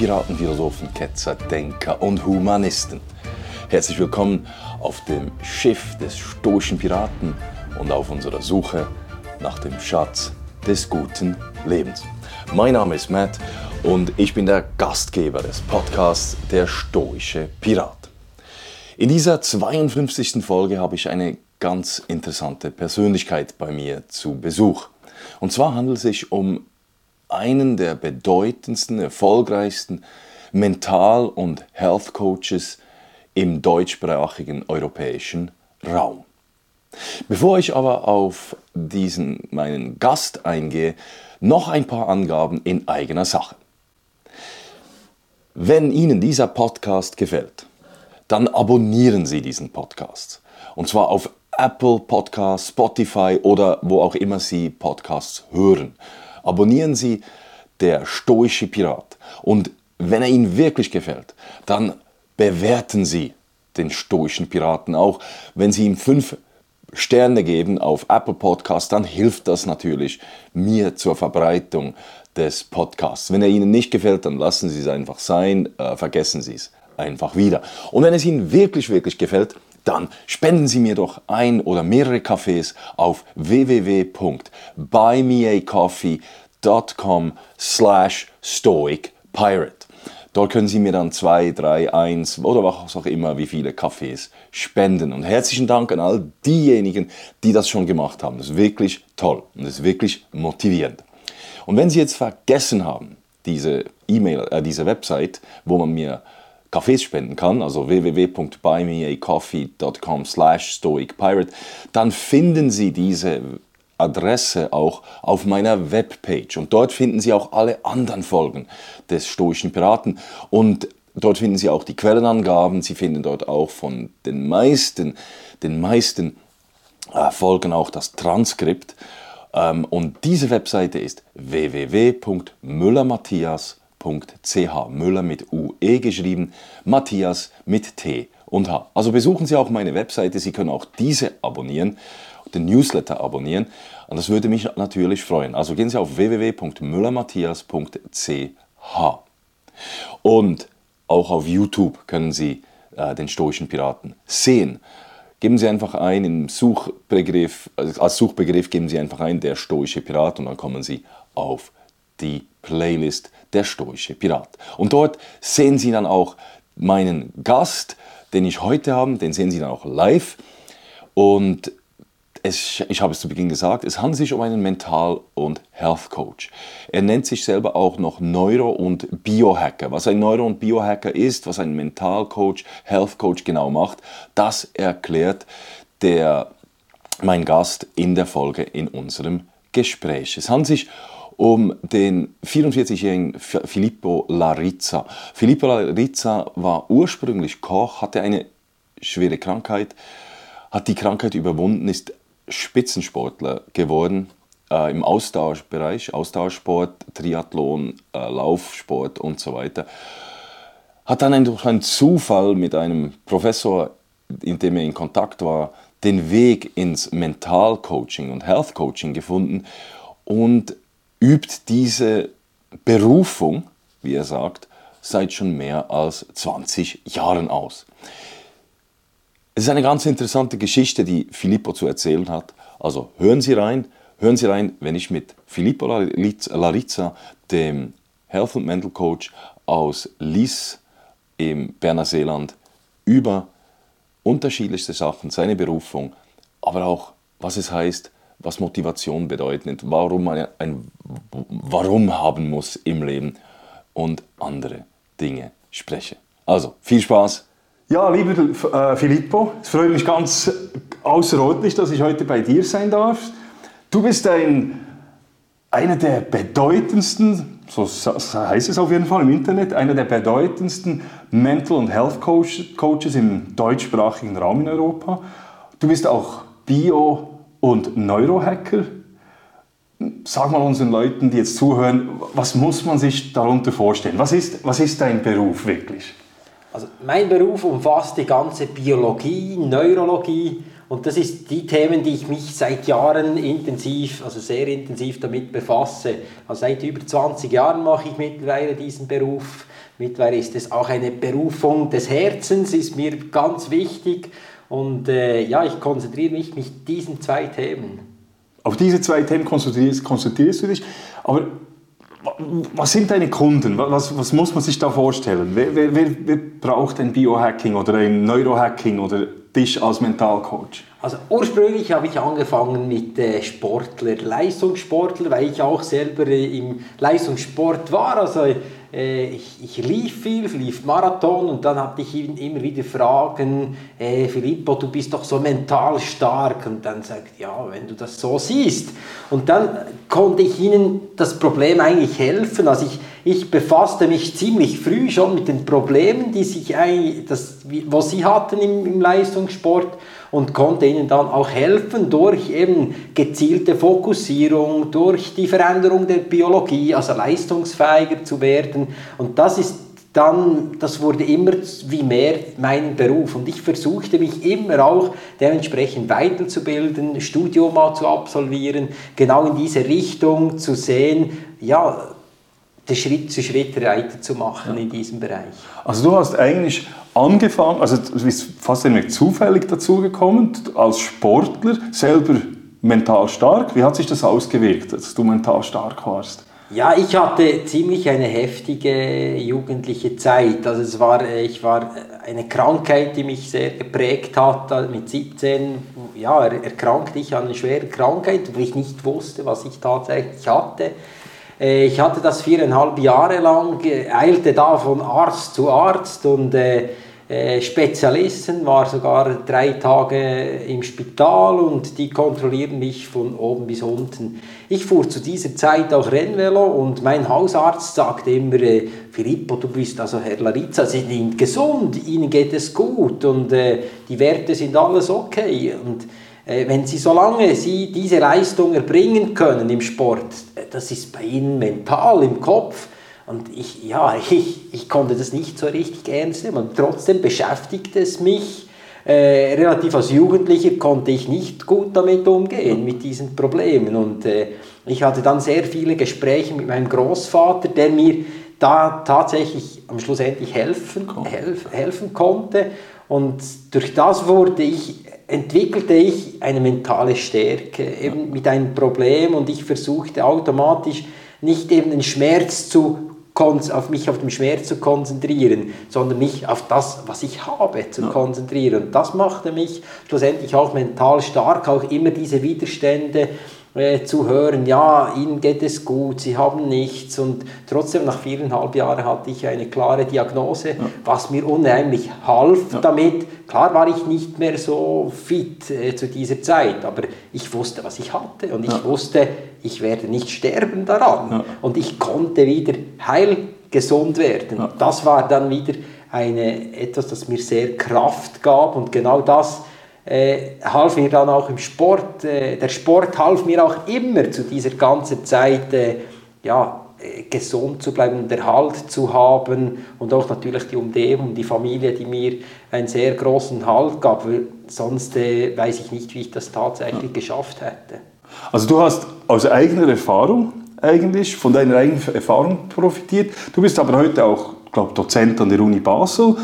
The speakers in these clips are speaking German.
Piraten, Philosophen, Ketzer, Denker und Humanisten. Herzlich willkommen auf dem Schiff des stoischen Piraten und auf unserer Suche nach dem Schatz des guten Lebens. Mein Name ist Matt und ich bin der Gastgeber des Podcasts Der stoische Pirat. In dieser 52. Folge habe ich eine ganz interessante Persönlichkeit bei mir zu Besuch. Und zwar handelt es sich um einen der bedeutendsten, erfolgreichsten Mental- und Health Coaches im deutschsprachigen europäischen Raum. Bevor ich aber auf diesen meinen Gast eingehe, noch ein paar Angaben in eigener Sache. Wenn Ihnen dieser Podcast gefällt, dann abonnieren Sie diesen Podcast. Und zwar auf Apple Podcasts, Spotify oder wo auch immer Sie Podcasts hören. Abonnieren Sie der stoische Pirat. Und wenn er Ihnen wirklich gefällt, dann bewerten Sie den stoischen Piraten auch. Wenn Sie ihm fünf Sterne geben auf Apple Podcasts, dann hilft das natürlich mir zur Verbreitung des Podcasts. Wenn er Ihnen nicht gefällt, dann lassen Sie es einfach sein, äh, vergessen Sie es einfach wieder. Und wenn es Ihnen wirklich, wirklich gefällt, dann spenden Sie mir doch ein oder mehrere Kaffees auf www.buymeacoffee.com slash stoicpirate. Dort können Sie mir dann zwei, drei, eins oder was auch immer, wie viele Kaffees spenden. Und herzlichen Dank an all diejenigen, die das schon gemacht haben. Das ist wirklich toll und das ist wirklich motivierend. Und wenn Sie jetzt vergessen haben, diese E-Mail, äh, diese Website, wo man mir Kaffees spenden kann, also www.buymeacoffee.com slash stoicpirate, dann finden Sie diese Adresse auch auf meiner Webpage. Und dort finden Sie auch alle anderen Folgen des Stoischen Piraten. Und dort finden Sie auch die Quellenangaben, Sie finden dort auch von den meisten, den meisten äh, Folgen auch das Transkript. Ähm, und diese Webseite ist www.müllermatthias.com Müller.ch. Müller mit UE geschrieben, Matthias mit T und H. Also besuchen Sie auch meine Webseite, Sie können auch diese abonnieren, den Newsletter abonnieren und das würde mich natürlich freuen. Also gehen Sie auf www.müllermatthias.ch. Und auch auf YouTube können Sie äh, den stoischen Piraten sehen. Geben Sie einfach ein im Suchbegriff, als Suchbegriff geben Sie einfach ein der stoische Pirat und dann kommen Sie auf die Playlist Der stoische Pirat. Und dort sehen Sie dann auch meinen Gast, den ich heute habe, den sehen Sie dann auch live. Und es, ich habe es zu Beginn gesagt, es handelt sich um einen Mental- und Health Coach. Er nennt sich selber auch noch Neuro- und Biohacker. Was ein Neuro- und Biohacker ist, was ein Mental Coach, Health Coach genau macht, das erklärt der, mein Gast in der Folge in unserem Gespräch. Es handelt sich um den 44-jährigen Filippo Larizza. Filippo Larizza war ursprünglich Koch, hatte eine schwere Krankheit, hat die Krankheit überwunden, ist Spitzensportler geworden äh, im Austauschbereich, Austauschsport, Triathlon, äh, Laufsport und so weiter. Hat dann durch einen Zufall mit einem Professor, in dem er in Kontakt war, den Weg ins Mentalcoaching und Health Coaching gefunden und übt diese Berufung, wie er sagt, seit schon mehr als 20 Jahren aus. Es ist eine ganz interessante Geschichte, die Filippo zu erzählen hat. Also hören Sie rein, hören Sie rein, wenn ich mit Filippo Larizza, dem Health and Mental Coach aus Lis im Berner Seeland, über unterschiedlichste Sachen, seine Berufung, aber auch was es heißt, was Motivation bedeutet, warum man ein Warum haben muss im Leben und andere Dinge spreche. Also, viel Spaß. Ja, lieber äh, Filippo, es freut mich ganz außerordentlich, dass ich heute bei dir sein darf. Du bist ein, einer der bedeutendsten, so heißt es auf jeden Fall im Internet, einer der bedeutendsten Mental- und Health Coaches im deutschsprachigen Raum in Europa. Du bist auch Bio- und Neurohacker. Sag mal unseren Leuten, die jetzt zuhören, was muss man sich darunter vorstellen? Was ist, was ist dein Beruf wirklich? Also mein Beruf umfasst die ganze Biologie, Neurologie Und das ist die Themen, die ich mich seit Jahren intensiv, also sehr intensiv damit befasse. Also seit über 20 Jahren mache ich mittlerweile diesen Beruf. Mittlerweile ist es auch eine Berufung des Herzens, ist mir ganz wichtig. Und äh, ja, ich konzentriere mich mit diesen zwei Themen. Auf diese zwei Themen konzentrierst, konzentrierst du dich. Aber was sind deine Kunden? Was, was muss man sich da vorstellen? Wer, wer, wer braucht ein Biohacking oder ein Neurohacking oder dich als Mentalcoach? Also ursprünglich habe ich angefangen mit äh, Sportler, Leistungssportler, weil ich auch selber äh, im Leistungssport war. Also ich, ich, lief viel, lief Marathon und dann hatte ich ihn immer wieder Fragen, äh, Filippo, du bist doch so mental stark und dann sagt, ja, wenn du das so siehst. Und dann konnte ich ihnen das Problem eigentlich helfen. Also ich, ich befasste mich ziemlich früh schon mit den Problemen, die sich das, was sie hatten im, im Leistungssport und konnte ihnen dann auch helfen durch eben gezielte Fokussierung, durch die Veränderung der Biologie, also leistungsfähiger zu werden. Und das ist dann, das wurde immer wie mehr mein Beruf und ich versuchte mich immer auch dementsprechend weiterzubilden, Studium mal zu absolvieren, genau in diese Richtung zu sehen, ja, den Schritt zu Schritt weiterzumachen ja. in diesem Bereich. Also du hast eigentlich angefangen, also du bist fast irgendwie zufällig dazugekommen, als Sportler, selber mental stark. Wie hat sich das ausgewirkt, dass du mental stark warst? Ja, ich hatte ziemlich eine heftige jugendliche Zeit. Also es war, ich war eine Krankheit, die mich sehr geprägt hat. Mit 17 ja, erkrankte ich an einer schweren Krankheit, wo ich nicht wusste, was ich tatsächlich hatte. Äh, ich hatte das viereinhalb Jahre lang, eilte da von Arzt zu Arzt und äh, äh, Spezialisten, war sogar drei Tage im Spital und die kontrollieren mich von oben bis unten. Ich fuhr zu dieser Zeit auch Rennvelo und mein Hausarzt sagte immer, äh, Filippo, du bist also Herr Larizza, Sie sind gesund, Ihnen geht es gut und äh, die Werte sind alles okay. Und äh, wenn Sie, solange Sie diese Leistung erbringen können im Sport, äh, das ist bei Ihnen mental im Kopf. Und ich, ja, ich, ich konnte das nicht so richtig ernst nehmen. Und trotzdem beschäftigt es mich. Äh, relativ als Jugendlicher konnte ich nicht gut damit umgehen, mit diesen Problemen. Und äh, ich hatte dann sehr viele Gespräche mit meinem Großvater, der mir da tatsächlich am Schluss endlich helfen, helf, helfen konnte. Und durch das wurde ich entwickelte ich eine mentale Stärke eben mit einem Problem und ich versuchte automatisch nicht eben den Schmerz zu auf mich auf den Schmerz zu konzentrieren, sondern mich auf das, was ich habe, zu ja. konzentrieren. Und das machte mich schlussendlich auch mental stark, auch immer diese Widerstände äh, zu hören, ja, ihnen geht es gut, sie haben nichts und trotzdem nach viereinhalb Jahren hatte ich eine klare Diagnose, ja. was mir unheimlich half ja. damit. Klar war ich nicht mehr so fit äh, zu dieser Zeit, aber ich wusste, was ich hatte und ich wusste, ich werde nicht sterben daran und ich konnte wieder heil gesund werden. Das war dann wieder eine, etwas, das mir sehr Kraft gab und genau das äh, half mir dann auch im Sport. Äh, der Sport half mir auch immer zu dieser ganzen Zeit, äh, ja, äh, gesund zu bleiben und Erhalt zu haben und auch natürlich die Umgebung, die Familie, die mir einen sehr großen Halt gab. Sonst äh, weiß ich nicht, wie ich das tatsächlich ja. geschafft hätte. Also du hast aus eigener Erfahrung eigentlich, von deiner eigenen Erfahrung profitiert. Du bist aber heute auch, glaube Dozent an der Uni Basel.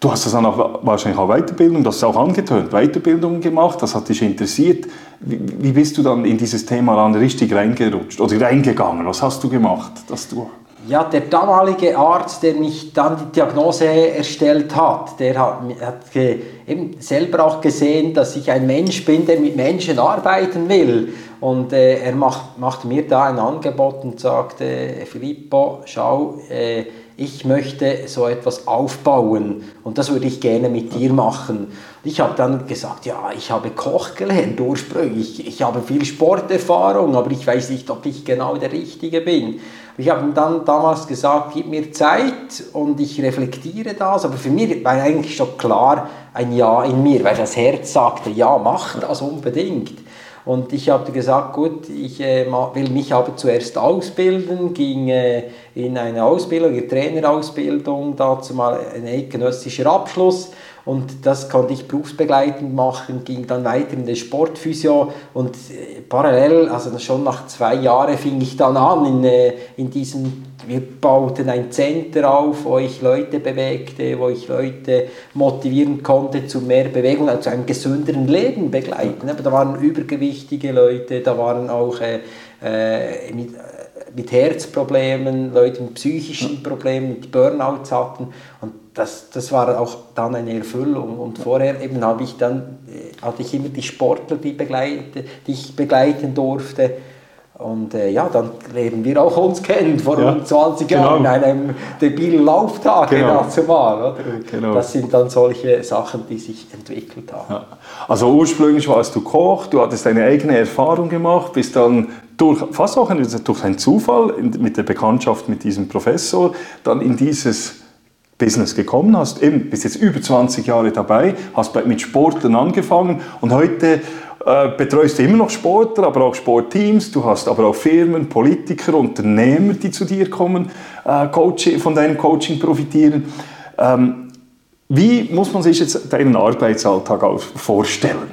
Du hast das dann auch wahrscheinlich auch Weiterbildung, das ist auch angetönt, Weiterbildung gemacht, das hat dich interessiert. Wie, wie bist du dann in dieses Thema dann richtig reingerutscht oder reingegangen? Was hast du gemacht, dass du ja, der damalige Arzt, der mich dann die Diagnose erstellt hat, der hat, hat eben selber auch gesehen, dass ich ein Mensch bin, der mit Menschen arbeiten will. Und äh, er macht, macht mir da ein Angebot und sagt, äh, Filippo, schau, äh, ich möchte so etwas aufbauen und das würde ich gerne mit dir machen. Ich habe dann gesagt, ja, ich habe Koch gelernt ursprünglich, ich habe viel Sporterfahrung, aber ich weiß nicht, ob ich genau der Richtige bin. Ich habe ihm dann damals gesagt, gib mir Zeit und ich reflektiere das, aber für mich war eigentlich schon klar ein Ja in mir, weil das Herz sagte, ja, mach das unbedingt. Und ich habe gesagt, gut, ich äh, will mich aber zuerst ausbilden, ging äh, in eine Ausbildung, eine Trainerausbildung, dazu mal ein eidgenössischer Abschluss. Und das konnte ich berufsbegleitend machen, ging dann weiter in der Sportphysio. Und äh, parallel, also schon nach zwei Jahren fing ich dann an in, äh, in diesem wir bauten ein Center auf, wo ich Leute bewegte, wo ich Leute motivieren konnte zu mehr Bewegung, also zu einem gesünderen Leben begleiten. Aber da waren übergewichtige Leute, da waren auch äh, äh mit, mit Herzproblemen, Leute mit psychischen Problemen, die Burnouts hatten. Und das, das war auch dann eine Erfüllung. Und vorher eben habe ich dann, äh, hatte ich immer die Sportler, die, begleite, die ich begleiten durfte. Und äh, ja, dann lernen wir auch uns kennen, vor ja, 20 genau. Jahren in einem debilen Lauftag genau. zumal. Oder? Genau. Das sind dann solche Sachen, die sich entwickelt haben. Ja. Also ursprünglich warst du Koch, du hattest deine eigene Erfahrung gemacht, bist dann durch, fast auch durch einen Zufall mit der Bekanntschaft mit diesem Professor dann in dieses Business gekommen, hast eben bist jetzt über 20 Jahre dabei, hast mit Sportlern angefangen und heute äh, betreust du immer noch Sportler, aber auch Sportteams, du hast aber auch Firmen, Politiker, Unternehmer, die zu dir kommen, äh, Coach, von deinem Coaching profitieren. Ähm, wie muss man sich jetzt deinen Arbeitsalltag vorstellen?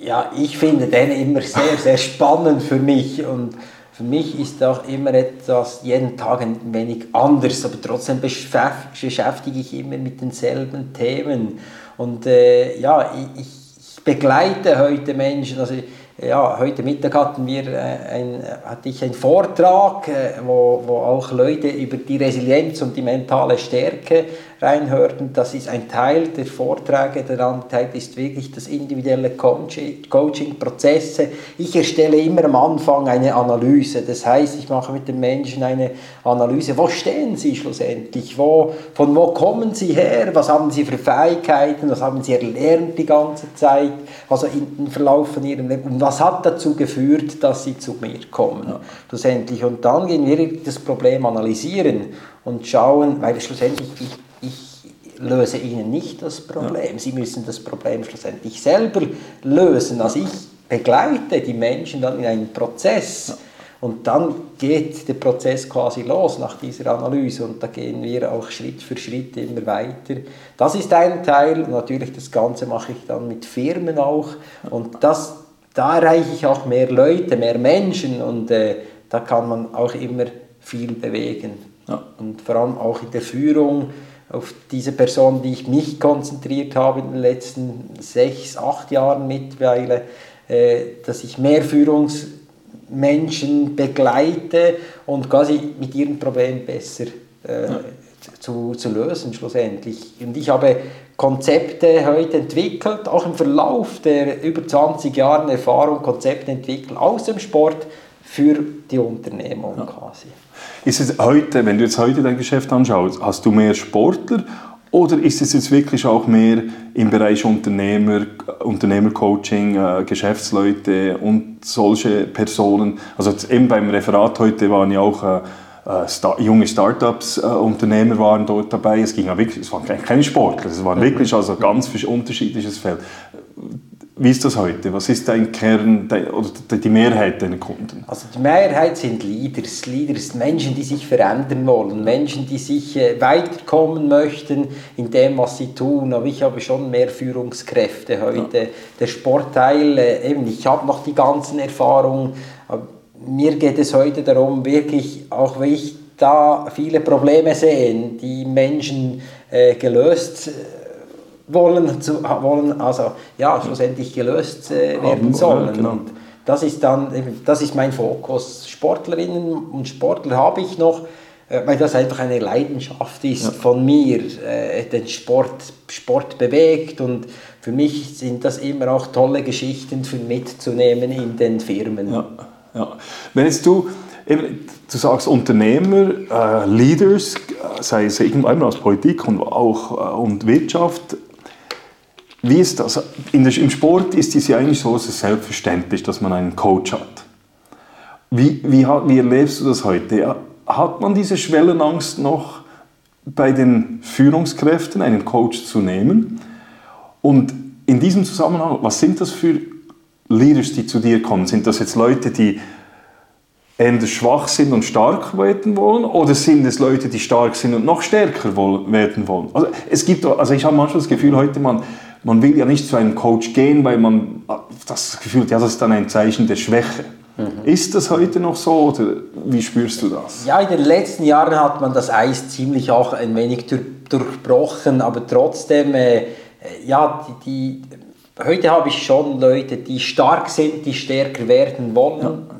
Ja, ich finde den immer sehr, sehr spannend für mich und für mich ist auch immer etwas, jeden Tag ein wenig anders, aber trotzdem beschäftige ich immer mit denselben Themen. Und äh, ja, ich, begleite heute Menschen, also ja, heute Mittag hatten wir äh, ein, hatte ich einen Vortrag, äh, wo, wo auch Leute über die Resilienz und die mentale Stärke reinhörten. Das ist ein Teil der Vorträge. Der andere Teil ist wirklich das individuelle Coaching-Prozesse. Ich erstelle immer am Anfang eine Analyse. Das heißt, ich mache mit den Menschen eine Analyse. Wo stehen sie schlussendlich? Wo, von wo kommen sie her? Was haben sie für Fähigkeiten? Was haben sie erlernt die ganze Zeit? Also im Verlauf von ihrem Leben. Was hat dazu geführt, dass sie zu mir kommen? Ja. Schlussendlich. Und dann gehen wir das Problem analysieren und schauen, weil schlussendlich ich ich löse ihnen nicht das Problem. Ja. Sie müssen das Problem schlussendlich selber lösen. Also ich begleite die Menschen dann in einen Prozess. Ja. Und dann geht der Prozess quasi los nach dieser Analyse und da gehen wir auch Schritt für Schritt immer weiter. Das ist ein Teil. Natürlich das Ganze mache ich dann mit Firmen auch und das, da erreiche ich auch mehr Leute, mehr Menschen und äh, da kann man auch immer viel bewegen. Ja. Und vor allem auch in der Führung auf diese Person, die ich mich konzentriert habe in den letzten sechs, acht Jahren mittlerweile, äh, dass ich mehr Führungsmenschen begleite und quasi mit ihren Problemen besser äh, zu, zu lösen schlussendlich. Und ich habe Konzepte heute entwickelt, auch im Verlauf der über 20 Jahren Erfahrung Konzepte entwickelt aus dem Sport für die Unternehmung ja. quasi. Ist es heute, wenn du jetzt heute dein Geschäft anschaust, hast du mehr Sportler oder ist es jetzt wirklich auch mehr im Bereich Unternehmer, Unternehmercoaching, äh, Geschäftsleute und solche Personen? Also eben beim Referat heute waren ja auch äh, Star junge Startups, äh, Unternehmer waren dort dabei. Es ging ja wirklich, es waren keine Sportler, es waren wirklich also ganz unterschiedliches Feld. Wie ist das heute? Was ist dein Kern oder die Mehrheit deiner Kunden? Also die Mehrheit sind Leaders, Leaders, Menschen, die sich verändern wollen, Menschen, die sich äh, weiterkommen möchten in dem, was sie tun. Aber ich habe schon mehr Führungskräfte heute. Ja. Der Sportteil, äh, eben, ich habe noch die ganzen Erfahrungen. Mir geht es heute darum, wirklich, auch wenn ich da viele Probleme sehe, die Menschen äh, gelöst wollen, zu, wollen also ja, schlussendlich gelöst äh, werden sollen. Genau. Und das ist dann, das ist mein Fokus. Sportlerinnen und Sportler habe ich noch, äh, weil das einfach eine Leidenschaft ist ja. von mir, äh, den Sport, Sport bewegt und für mich sind das immer auch tolle Geschichten für mitzunehmen in den Firmen. Ja, ja. Wenn jetzt du Eben, du sagst Unternehmer, äh, Leaders, äh, sei es irgendwann aus Politik und auch äh, und Wirtschaft, wie ist das? Der, Im Sport ist es ja eigentlich so selbstverständlich, dass man einen Coach hat. Wie, wie, wie erlebst du das heute? Hat man diese Schwellenangst noch bei den Führungskräften, einen Coach zu nehmen? Und in diesem Zusammenhang, was sind das für Leaders, die zu dir kommen? Sind das jetzt Leute, die eher schwach sind und stark werden wollen? Oder sind es Leute, die stark sind und noch stärker werden wollen? Also, es gibt, also ich habe manchmal das Gefühl, heute man, man will ja nicht zu einem Coach gehen, weil man das Gefühl hat, ja, das ist dann ein Zeichen der Schwäche. Mhm. Ist das heute noch so oder wie spürst du das? Ja, in den letzten Jahren hat man das Eis ziemlich auch ein wenig durchbrochen, aber trotzdem, äh, ja, die, die, heute habe ich schon Leute, die stark sind, die stärker werden wollen. Ja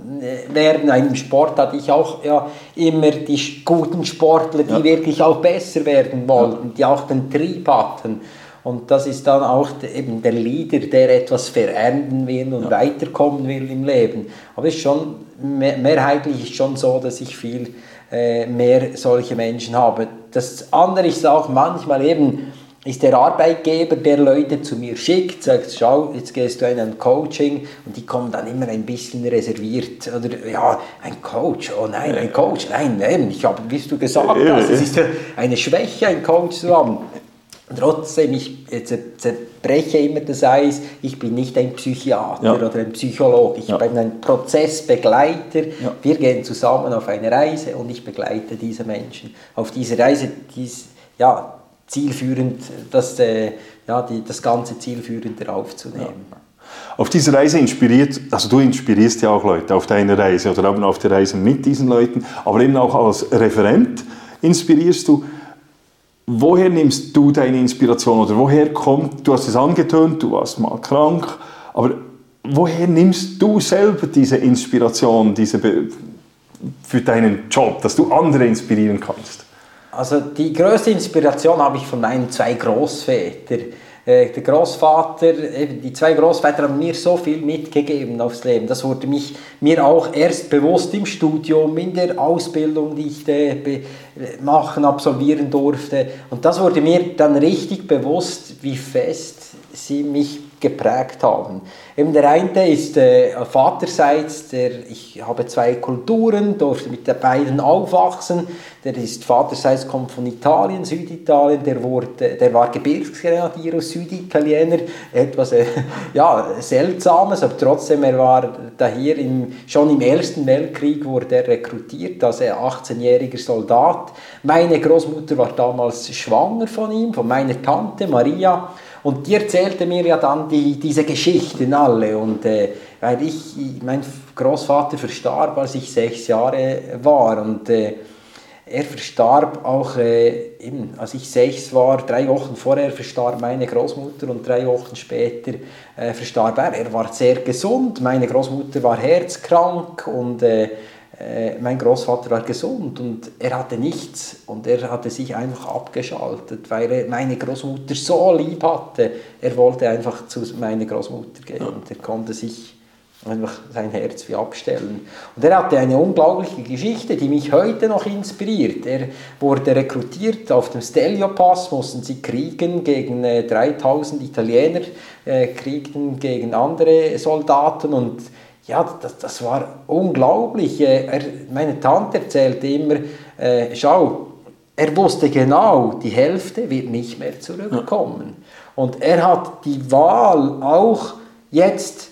werden. Im Sport hatte ich auch ja, immer die guten Sportler, die ja. wirklich auch besser werden wollten, die auch den Trieb hatten. Und das ist dann auch eben der Leader, der etwas verändern will und ja. weiterkommen will im Leben. Aber es ist schon, mehrheitlich ist schon so, dass ich viel äh, mehr solche Menschen habe. Das andere ist auch manchmal eben, ist der Arbeitgeber, der Leute zu mir schickt, sagt, schau, jetzt gehst du in ein Coaching und die kommen dann immer ein bisschen reserviert. Oder ja, ein Coach, oh nein, ein Coach, nein, nein, ich habe, wie du gesagt hast, es ist eine Schwäche, ein Coach zu haben. Trotzdem, ich zerbreche immer das Eis, ich bin nicht ein Psychiater ja. oder ein Psychologe, ich ja. bin ein Prozessbegleiter. Ja. Wir gehen zusammen auf eine Reise und ich begleite diese Menschen auf diese Reise, dies, ja, zielführend, das, äh, ja, die, das ganze zielführender aufzunehmen. Ja. Auf dieser Reise inspiriert, also du inspirierst ja auch Leute auf deiner Reise oder eben auf der Reise mit diesen Leuten, aber eben auch als Referent inspirierst du. Woher nimmst du deine Inspiration oder woher kommt, du hast es angetönt, du warst mal krank, aber woher nimmst du selber diese Inspiration diese für deinen Job, dass du andere inspirieren kannst? Also die größte Inspiration habe ich von meinen zwei Großvätern. Äh, der Großvater, die zwei Großväter haben mir so viel mitgegeben aufs Leben. Das wurde mich, mir auch erst bewusst im Studium, in der Ausbildung, die ich machen, absolvieren durfte. Und das wurde mir dann richtig bewusst, wie fest sie mich geprägt haben. Eben der eine ist äh, vaterseits, der, ich habe zwei Kulturen, durfte mit den beiden aufwachsen. Der ist vaterseits kommt von Italien, Süditalien, der, wurde, der war Gebirgsgrenadier aus Süditaliener, etwas äh, ja, Seltsames, aber trotzdem, er war da hier im, schon im Ersten Weltkrieg wurde er rekrutiert als 18-jähriger Soldat. Meine Großmutter war damals schwanger von ihm, von meiner Tante Maria. Und die erzählte mir ja dann die, diese Geschichten alle. Und äh, weil ich, mein Großvater verstarb, als ich sechs Jahre war. Und äh, er verstarb auch, äh, eben, als ich sechs war, drei Wochen vorher verstarb meine Großmutter und drei Wochen später äh, verstarb er. Er war sehr gesund, meine Großmutter war herzkrank und äh, mein Großvater war gesund und er hatte nichts und er hatte sich einfach abgeschaltet, weil er meine Großmutter so lieb hatte. Er wollte einfach zu meiner Großmutter gehen und er konnte sich einfach sein Herz wie abstellen. Und er hatte eine unglaubliche Geschichte, die mich heute noch inspiriert. Er wurde rekrutiert auf dem Stelio-Pass, mussten sie kriegen gegen äh, 3000 Italiener, äh, kriegten gegen andere Soldaten und ja, das, das war unglaublich. Äh, er, meine Tante erzählte immer, äh, schau, er wusste genau, die Hälfte wird nicht mehr zurückkommen. Und er hat die Wahl auch jetzt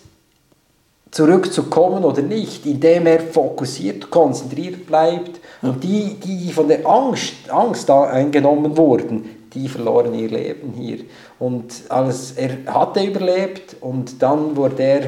zurückzukommen oder nicht, indem er fokussiert, konzentriert bleibt. Und die, die von der Angst, Angst eingenommen wurden, die verloren ihr Leben hier. Und alles, er hatte überlebt und dann wurde er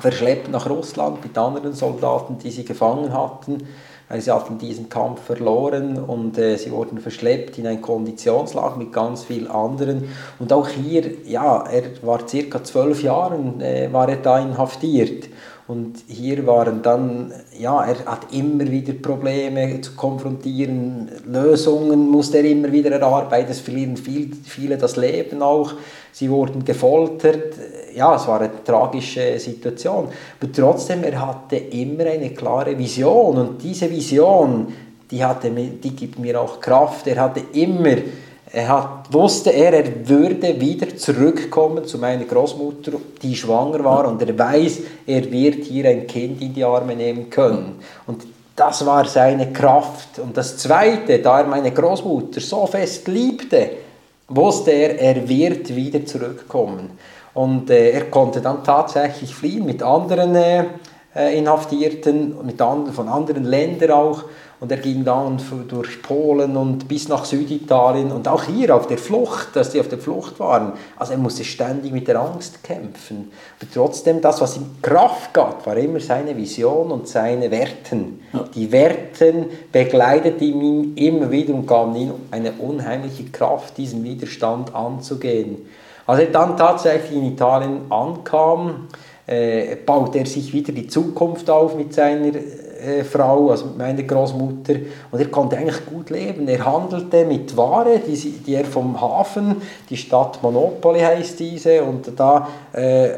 verschleppt nach Russland mit anderen Soldaten, die sie gefangen hatten, weil sie hatten diesen Kampf verloren und äh, sie wurden verschleppt in ein Konditionslager mit ganz vielen anderen. Und auch hier, ja, er war circa zwölf Jahre, äh, war er da inhaftiert. Und hier waren dann, ja, er hat immer wieder Probleme zu konfrontieren, Lösungen musste er immer wieder erarbeiten, es verlieren viel, viele das Leben auch, sie wurden gefoltert, ja, es war eine tragische Situation, aber trotzdem, er hatte immer eine klare Vision. Und diese Vision, die, hatte, die gibt mir auch Kraft, er hatte immer er hat, wusste er, er würde wieder zurückkommen zu meiner Großmutter, die schwanger war, und er weiß, er wird hier ein Kind in die Arme nehmen können. Und das war seine Kraft. Und das Zweite, da er meine Großmutter so fest liebte, wusste er, er wird wieder zurückkommen. Und äh, er konnte dann tatsächlich fliehen mit anderen äh, äh, Inhaftierten mit anderen, von anderen Ländern auch. Und er ging dann durch Polen und bis nach Süditalien und auch hier auf der Flucht, dass die auf der Flucht waren. Also er musste ständig mit der Angst kämpfen. Aber trotzdem, das, was ihm Kraft gab, war immer seine Vision und seine Werten. Ja. Die Werten begleiteten ihn immer wieder und gaben ihm eine unheimliche Kraft, diesen Widerstand anzugehen. Als er dann tatsächlich in Italien ankam, äh, baut er sich wieder die Zukunft auf mit seiner äh, Frau, also mit meiner Großmutter. Und er konnte eigentlich gut leben. Er handelte mit Ware, die, die er vom Hafen, die Stadt Monopoli heißt diese, und da äh,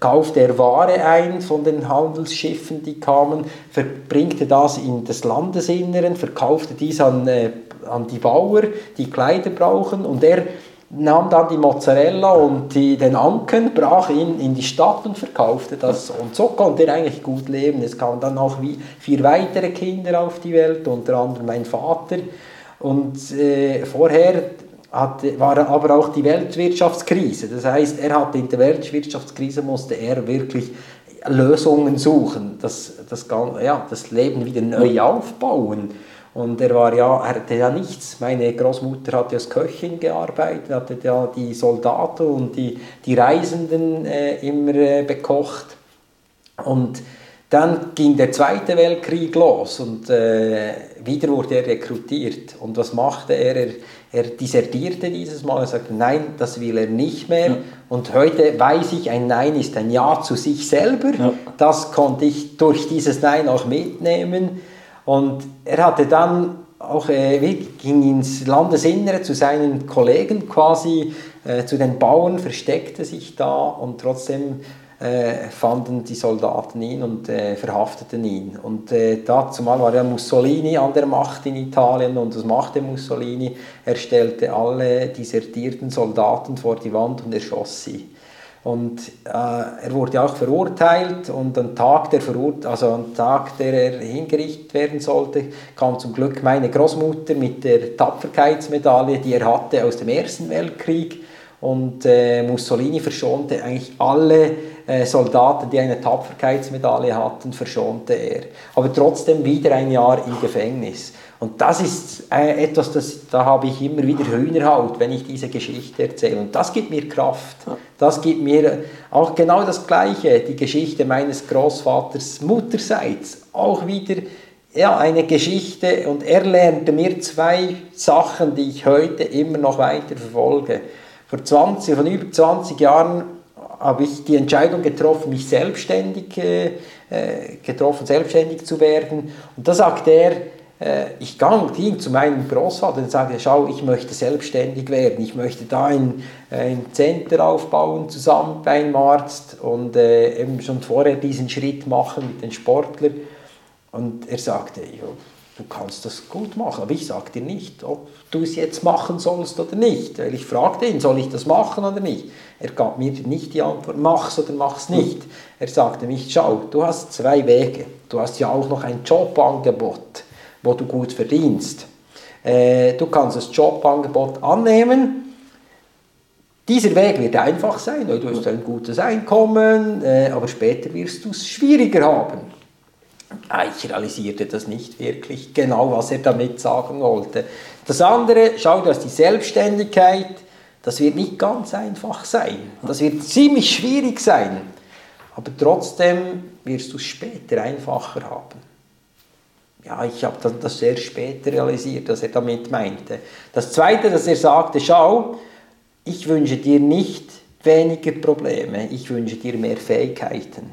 kaufte er Ware ein von den Handelsschiffen, die kamen, verbringte das in das Landesinneren, verkaufte dies an, äh, an die Bauer, die Kleider brauchen, und er nahm dann die Mozzarella und die, den Anken, brach ihn in die Stadt und verkaufte das. Und so konnte er eigentlich gut leben. Es kamen dann auch wie vier weitere Kinder auf die Welt, unter anderem mein Vater. Und äh, vorher hatte, war aber auch die Weltwirtschaftskrise. Das heißt, er hatte in der Weltwirtschaftskrise musste er wirklich Lösungen suchen, das, das, ja, das Leben wieder neu aufbauen. Und er war ja, er hatte ja nichts. Meine Großmutter hat ja als Köchin gearbeitet, hatte ja die Soldaten und die, die Reisenden äh, immer äh, bekocht. Und dann ging der Zweite Weltkrieg los und äh, wieder wurde er rekrutiert. Und was machte er? Er, er dissertierte dieses Mal. Er sagte, nein, das will er nicht mehr. Ja. Und heute weiß ich, ein Nein ist ein Ja zu sich selber. Ja. Das konnte ich durch dieses Nein auch mitnehmen. Und er hatte dann auch, äh, ging ins Landesinnere zu seinen Kollegen quasi, äh, zu den Bauern, versteckte sich da und trotzdem äh, fanden die Soldaten ihn und äh, verhafteten ihn. Und äh, dazu mal war ja Mussolini an der Macht in Italien und das machte Mussolini. Er stellte alle desertierten Soldaten vor die Wand und erschoss sie. Und äh, er wurde auch verurteilt und am Tag, der Verurt also am Tag, der er hingerichtet werden sollte, kam zum Glück meine Großmutter mit der Tapferkeitsmedaille, die er hatte aus dem Ersten Weltkrieg. Und äh, Mussolini verschonte eigentlich alle äh, Soldaten, die eine Tapferkeitsmedaille hatten, verschonte er. Aber trotzdem wieder ein Jahr im Gefängnis. Und das ist äh, etwas, das, da habe ich immer wieder Hühnerhaut, wenn ich diese Geschichte erzähle. Und das gibt mir Kraft. Das gibt mir auch genau das Gleiche, die Geschichte meines Großvaters Mutterseits. Auch wieder ja, eine Geschichte und er lernte mir zwei Sachen, die ich heute immer noch weiter verfolge. Vor 20, von über 20 Jahren habe ich die Entscheidung getroffen, mich selbstständig äh, äh getroffen, selbstständig zu werden. Und da sagt er, äh, ich ging zu meinem Großvater und sagte, schau, ich möchte selbstständig werden, ich möchte da ein, ein Center aufbauen zusammen bei einem Arzt und äh, eben schon vorher diesen Schritt machen mit den Sportlern. Und er sagte, ja, du kannst das gut machen, aber ich sage dir nicht, ob du es jetzt machen sollst oder nicht. Weil ich fragte ihn, soll ich das machen oder nicht? Er gab mir nicht die Antwort, mach's oder mach's nicht. Er sagte mich, schau, du hast zwei Wege. Du hast ja auch noch ein Jobangebot wo du gut verdienst. Äh, du kannst das Jobangebot annehmen. Dieser Weg wird einfach sein, weil du hast ein gutes Einkommen, äh, aber später wirst du es schwieriger haben. Ich realisierte das nicht wirklich genau, was er damit sagen wollte. Das andere, schau, du hast die Selbstständigkeit, das wird nicht ganz einfach sein. Das wird ziemlich schwierig sein. Aber trotzdem wirst du es später einfacher haben. Ja, ich habe das sehr spät realisiert, was er damit meinte. Das Zweite, dass er sagte, schau, ich wünsche dir nicht weniger Probleme, ich wünsche dir mehr Fähigkeiten.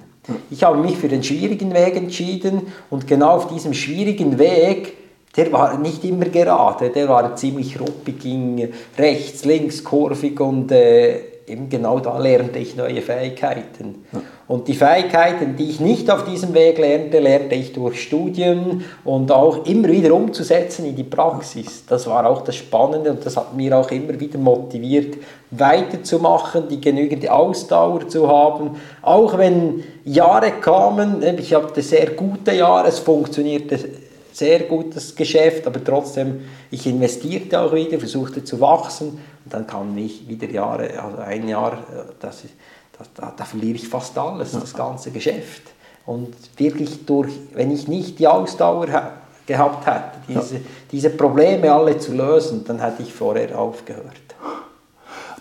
Ich habe mich für den schwierigen Weg entschieden und genau auf diesem schwierigen Weg, der war nicht immer gerade, der war ziemlich ruppig, ging rechts, links, kurvig und äh, eben genau da lernte ich neue Fähigkeiten. Ja. Und die Fähigkeiten, die ich nicht auf diesem Weg lernte, lernte ich durch Studien und auch immer wieder umzusetzen in die Praxis. Das war auch das Spannende und das hat mir auch immer wieder motiviert, weiterzumachen, die genügende Ausdauer zu haben. Auch wenn Jahre kamen, ich hatte sehr gute Jahre, es funktionierte sehr gut das Geschäft, aber trotzdem, ich investierte auch wieder, versuchte zu wachsen und dann kamen wieder Jahre, also ein Jahr, äh, das das, da, da, verliere ich fast alles, das ganze Geschäft. Und wirklich durch, wenn ich nicht die Ausdauer gehabt hätte, diese, ja. diese Probleme alle zu lösen, dann hätte ich vorher aufgehört.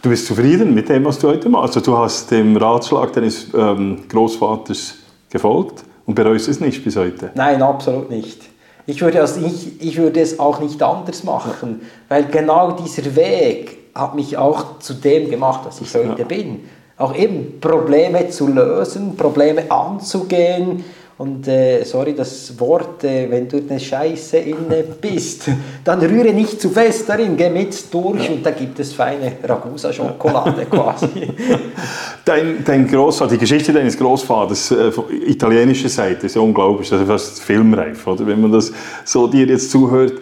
Du bist zufrieden mit dem, was du heute machst? Also du hast dem Ratschlag deines ähm, Großvaters gefolgt und bereust es nicht bis heute? Nein, absolut nicht. Ich würde, also ich, ich würde es auch nicht anders machen, weil genau dieser Weg hat mich auch zu dem gemacht, was ich heute ja. bin. Auch eben Probleme zu lösen, Probleme anzugehen, und äh, sorry, das Wort, äh, wenn du eine Scheiße inne bist, dann rühre nicht zu fest darin, geh mit durch ja. und da gibt es feine Ragusa-Schokolade quasi. Dein, dein Großvater, die Geschichte deines Großvaters, äh, von italienischer Seite, ist ja unglaublich, das ist fast filmreif, oder? wenn man das so dir jetzt zuhört.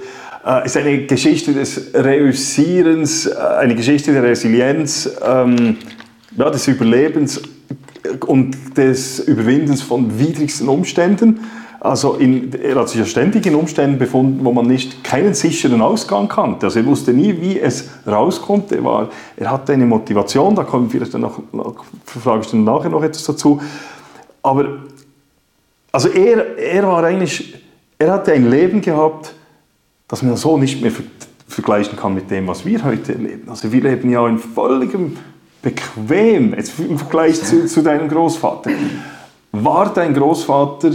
Äh, ist eine Geschichte des Reüssierens, äh, eine Geschichte der Resilienz, ähm, ja, des Überlebens und des Überwindens von widrigsten Umständen. Also in, er hat sich ja ständig in Umständen befunden, wo man nicht keinen sicheren Ausgang kannte. Also er wusste nie, wie es rauskommt. Er, war, er hatte eine Motivation, da kommen vielleicht dann noch, frage ich dann nachher noch etwas dazu. Aber also er, er war eigentlich, er hatte ein Leben gehabt, das man so nicht mehr vergleichen kann mit dem, was wir heute leben. Also wir leben ja in völligem bequem, jetzt im Vergleich zu, zu deinem Großvater. War dein Großvater,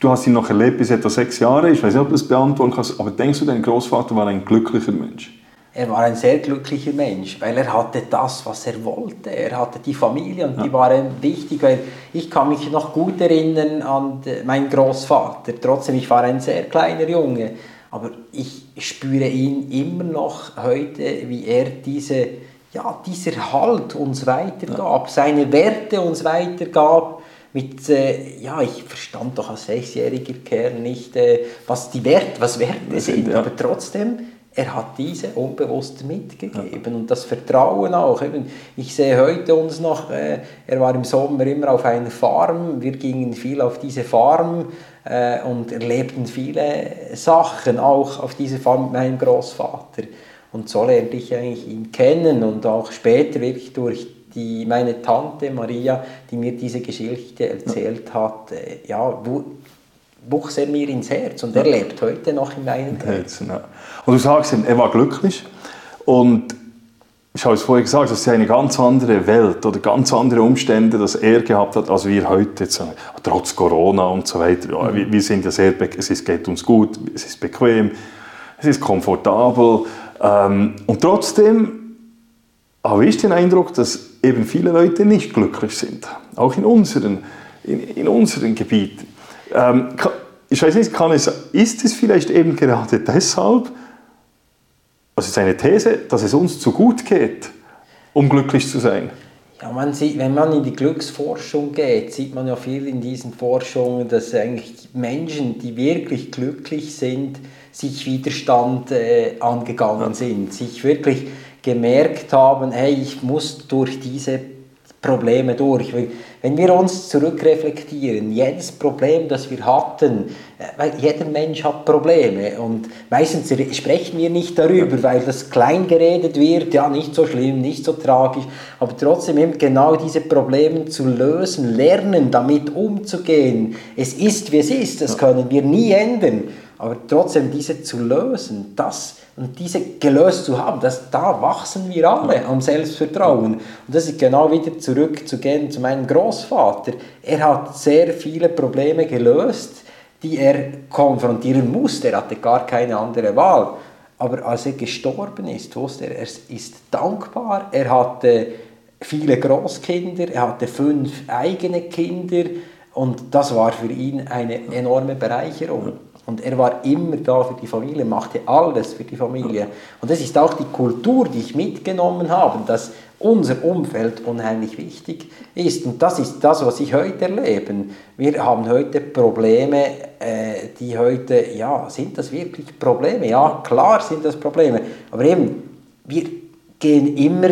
du hast ihn noch erlebt bis etwa sechs Jahre, ich weiß nicht, ob du das beantworten kannst, aber denkst du, dein Großvater war ein glücklicher Mensch? Er war ein sehr glücklicher Mensch, weil er hatte das, was er wollte. Er hatte die Familie und ja. die waren wichtig. Weil ich kann mich noch gut erinnern an meinen Großvater. Trotzdem, ich war ein sehr kleiner Junge, aber ich spüre ihn immer noch heute, wie er diese ja, dieser Halt uns weitergab, seine Werte uns weitergab. Mit, äh, ja, ich verstand doch als sechsjähriger Kerl nicht, äh, was die Werte, was Werte sind, ja. aber trotzdem, er hat diese unbewusst mitgegeben ja. und das Vertrauen auch. Eben, ich sehe heute uns noch, äh, er war im Sommer immer auf einer Farm, wir gingen viel auf diese Farm äh, und erlebten viele Sachen auch auf dieser Farm mit meinem Großvater. Und so lernte ich eigentlich ihn kennen? Und auch später wirklich durch die, meine Tante Maria, die mir diese Geschichte erzählt hat, äh, ja, wuchs er mir ins Herz. Und er lebt heute noch in meinem Herzen. Ja. Und du sagst, er war glücklich. Und ich habe es vorher gesagt, das ist eine ganz andere Welt oder ganz andere Umstände, dass er gehabt hat, als wir heute, jetzt, trotz Corona und so weiter. Ja, wir, wir, sind ja sehr, es ist, geht uns gut, es ist bequem, es ist komfortabel, ähm, und trotzdem habe ich den Eindruck, dass eben viele Leute nicht glücklich sind, auch in unseren, in, in unseren Gebieten. Ähm, ich weiß nicht, kann es, ist es vielleicht eben gerade deshalb, also es ist eine These, dass es uns zu gut geht, um glücklich zu sein? Ja, man sieht, wenn man in die Glücksforschung geht, sieht man ja viel in diesen Forschungen, dass eigentlich Menschen, die wirklich glücklich sind, sich Widerstand äh, angegangen sind, sich wirklich gemerkt haben, hey, ich muss durch diese Probleme durch. Wenn wir uns zurückreflektieren, jedes Problem, das wir hatten, äh, weil jeder Mensch hat Probleme und meistens sprechen wir nicht darüber, weil das klein geredet wird, ja, nicht so schlimm, nicht so tragisch, aber trotzdem eben genau diese Probleme zu lösen, lernen, damit umzugehen. Es ist, wie es ist, das können wir nie ändern. Aber trotzdem diese zu lösen, das und diese gelöst zu haben, das, da wachsen wir alle am Selbstvertrauen. Und das ist genau wieder zurückzugehen zu meinem Großvater. Er hat sehr viele Probleme gelöst, die er konfrontieren musste. Er hatte gar keine andere Wahl. Aber als er gestorben ist, wusste er, er ist dankbar. Er hatte viele Großkinder, er hatte fünf eigene Kinder und das war für ihn eine enorme Bereicherung. Und er war immer da für die Familie, machte alles für die Familie. Und das ist auch die Kultur, die ich mitgenommen habe, dass unser Umfeld unheimlich wichtig ist. Und das ist das, was ich heute erlebe. Wir haben heute Probleme, äh, die heute, ja, sind das wirklich Probleme? Ja, klar sind das Probleme. Aber eben, wir gehen immer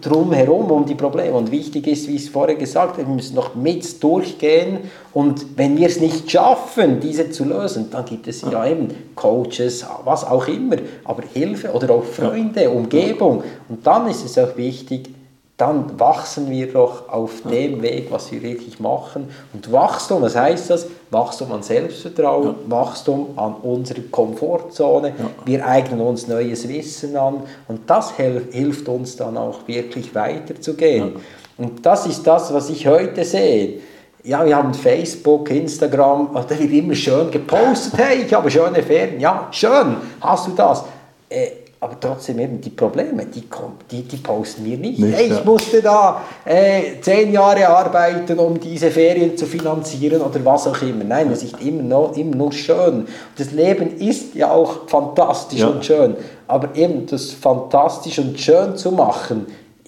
drum herum um die Probleme. Und wichtig ist, wie ich es vorher gesagt habe, wir müssen noch mit durchgehen. Und wenn wir es nicht schaffen, diese zu lösen, dann gibt es ja eben Coaches, was auch immer, aber Hilfe oder auch Freunde, Umgebung. Und dann ist es auch wichtig, dann wachsen wir doch auf dem Weg, was wir wirklich machen. Und Wachstum, was heißt das? Wachstum an Selbstvertrauen, ja. Wachstum an unserer Komfortzone. Ja. Wir eignen uns neues Wissen an und das hilft uns dann auch wirklich weiterzugehen. Ja. Und das ist das, was ich heute sehe. Ja, wir haben Facebook, Instagram, da wird immer schön gepostet, hey, ich habe schöne Ferien. Ja, schön, hast du das? Äh, aber trotzdem eben die Probleme, die, die, die posten wir nicht. nicht hey, ich ja. musste da äh, zehn Jahre arbeiten, um diese Ferien zu finanzieren oder was auch immer. Nein, es ist immer, noch, immer nur schön. Das Leben ist ja auch fantastisch ja. und schön. Aber eben das fantastisch und schön zu machen,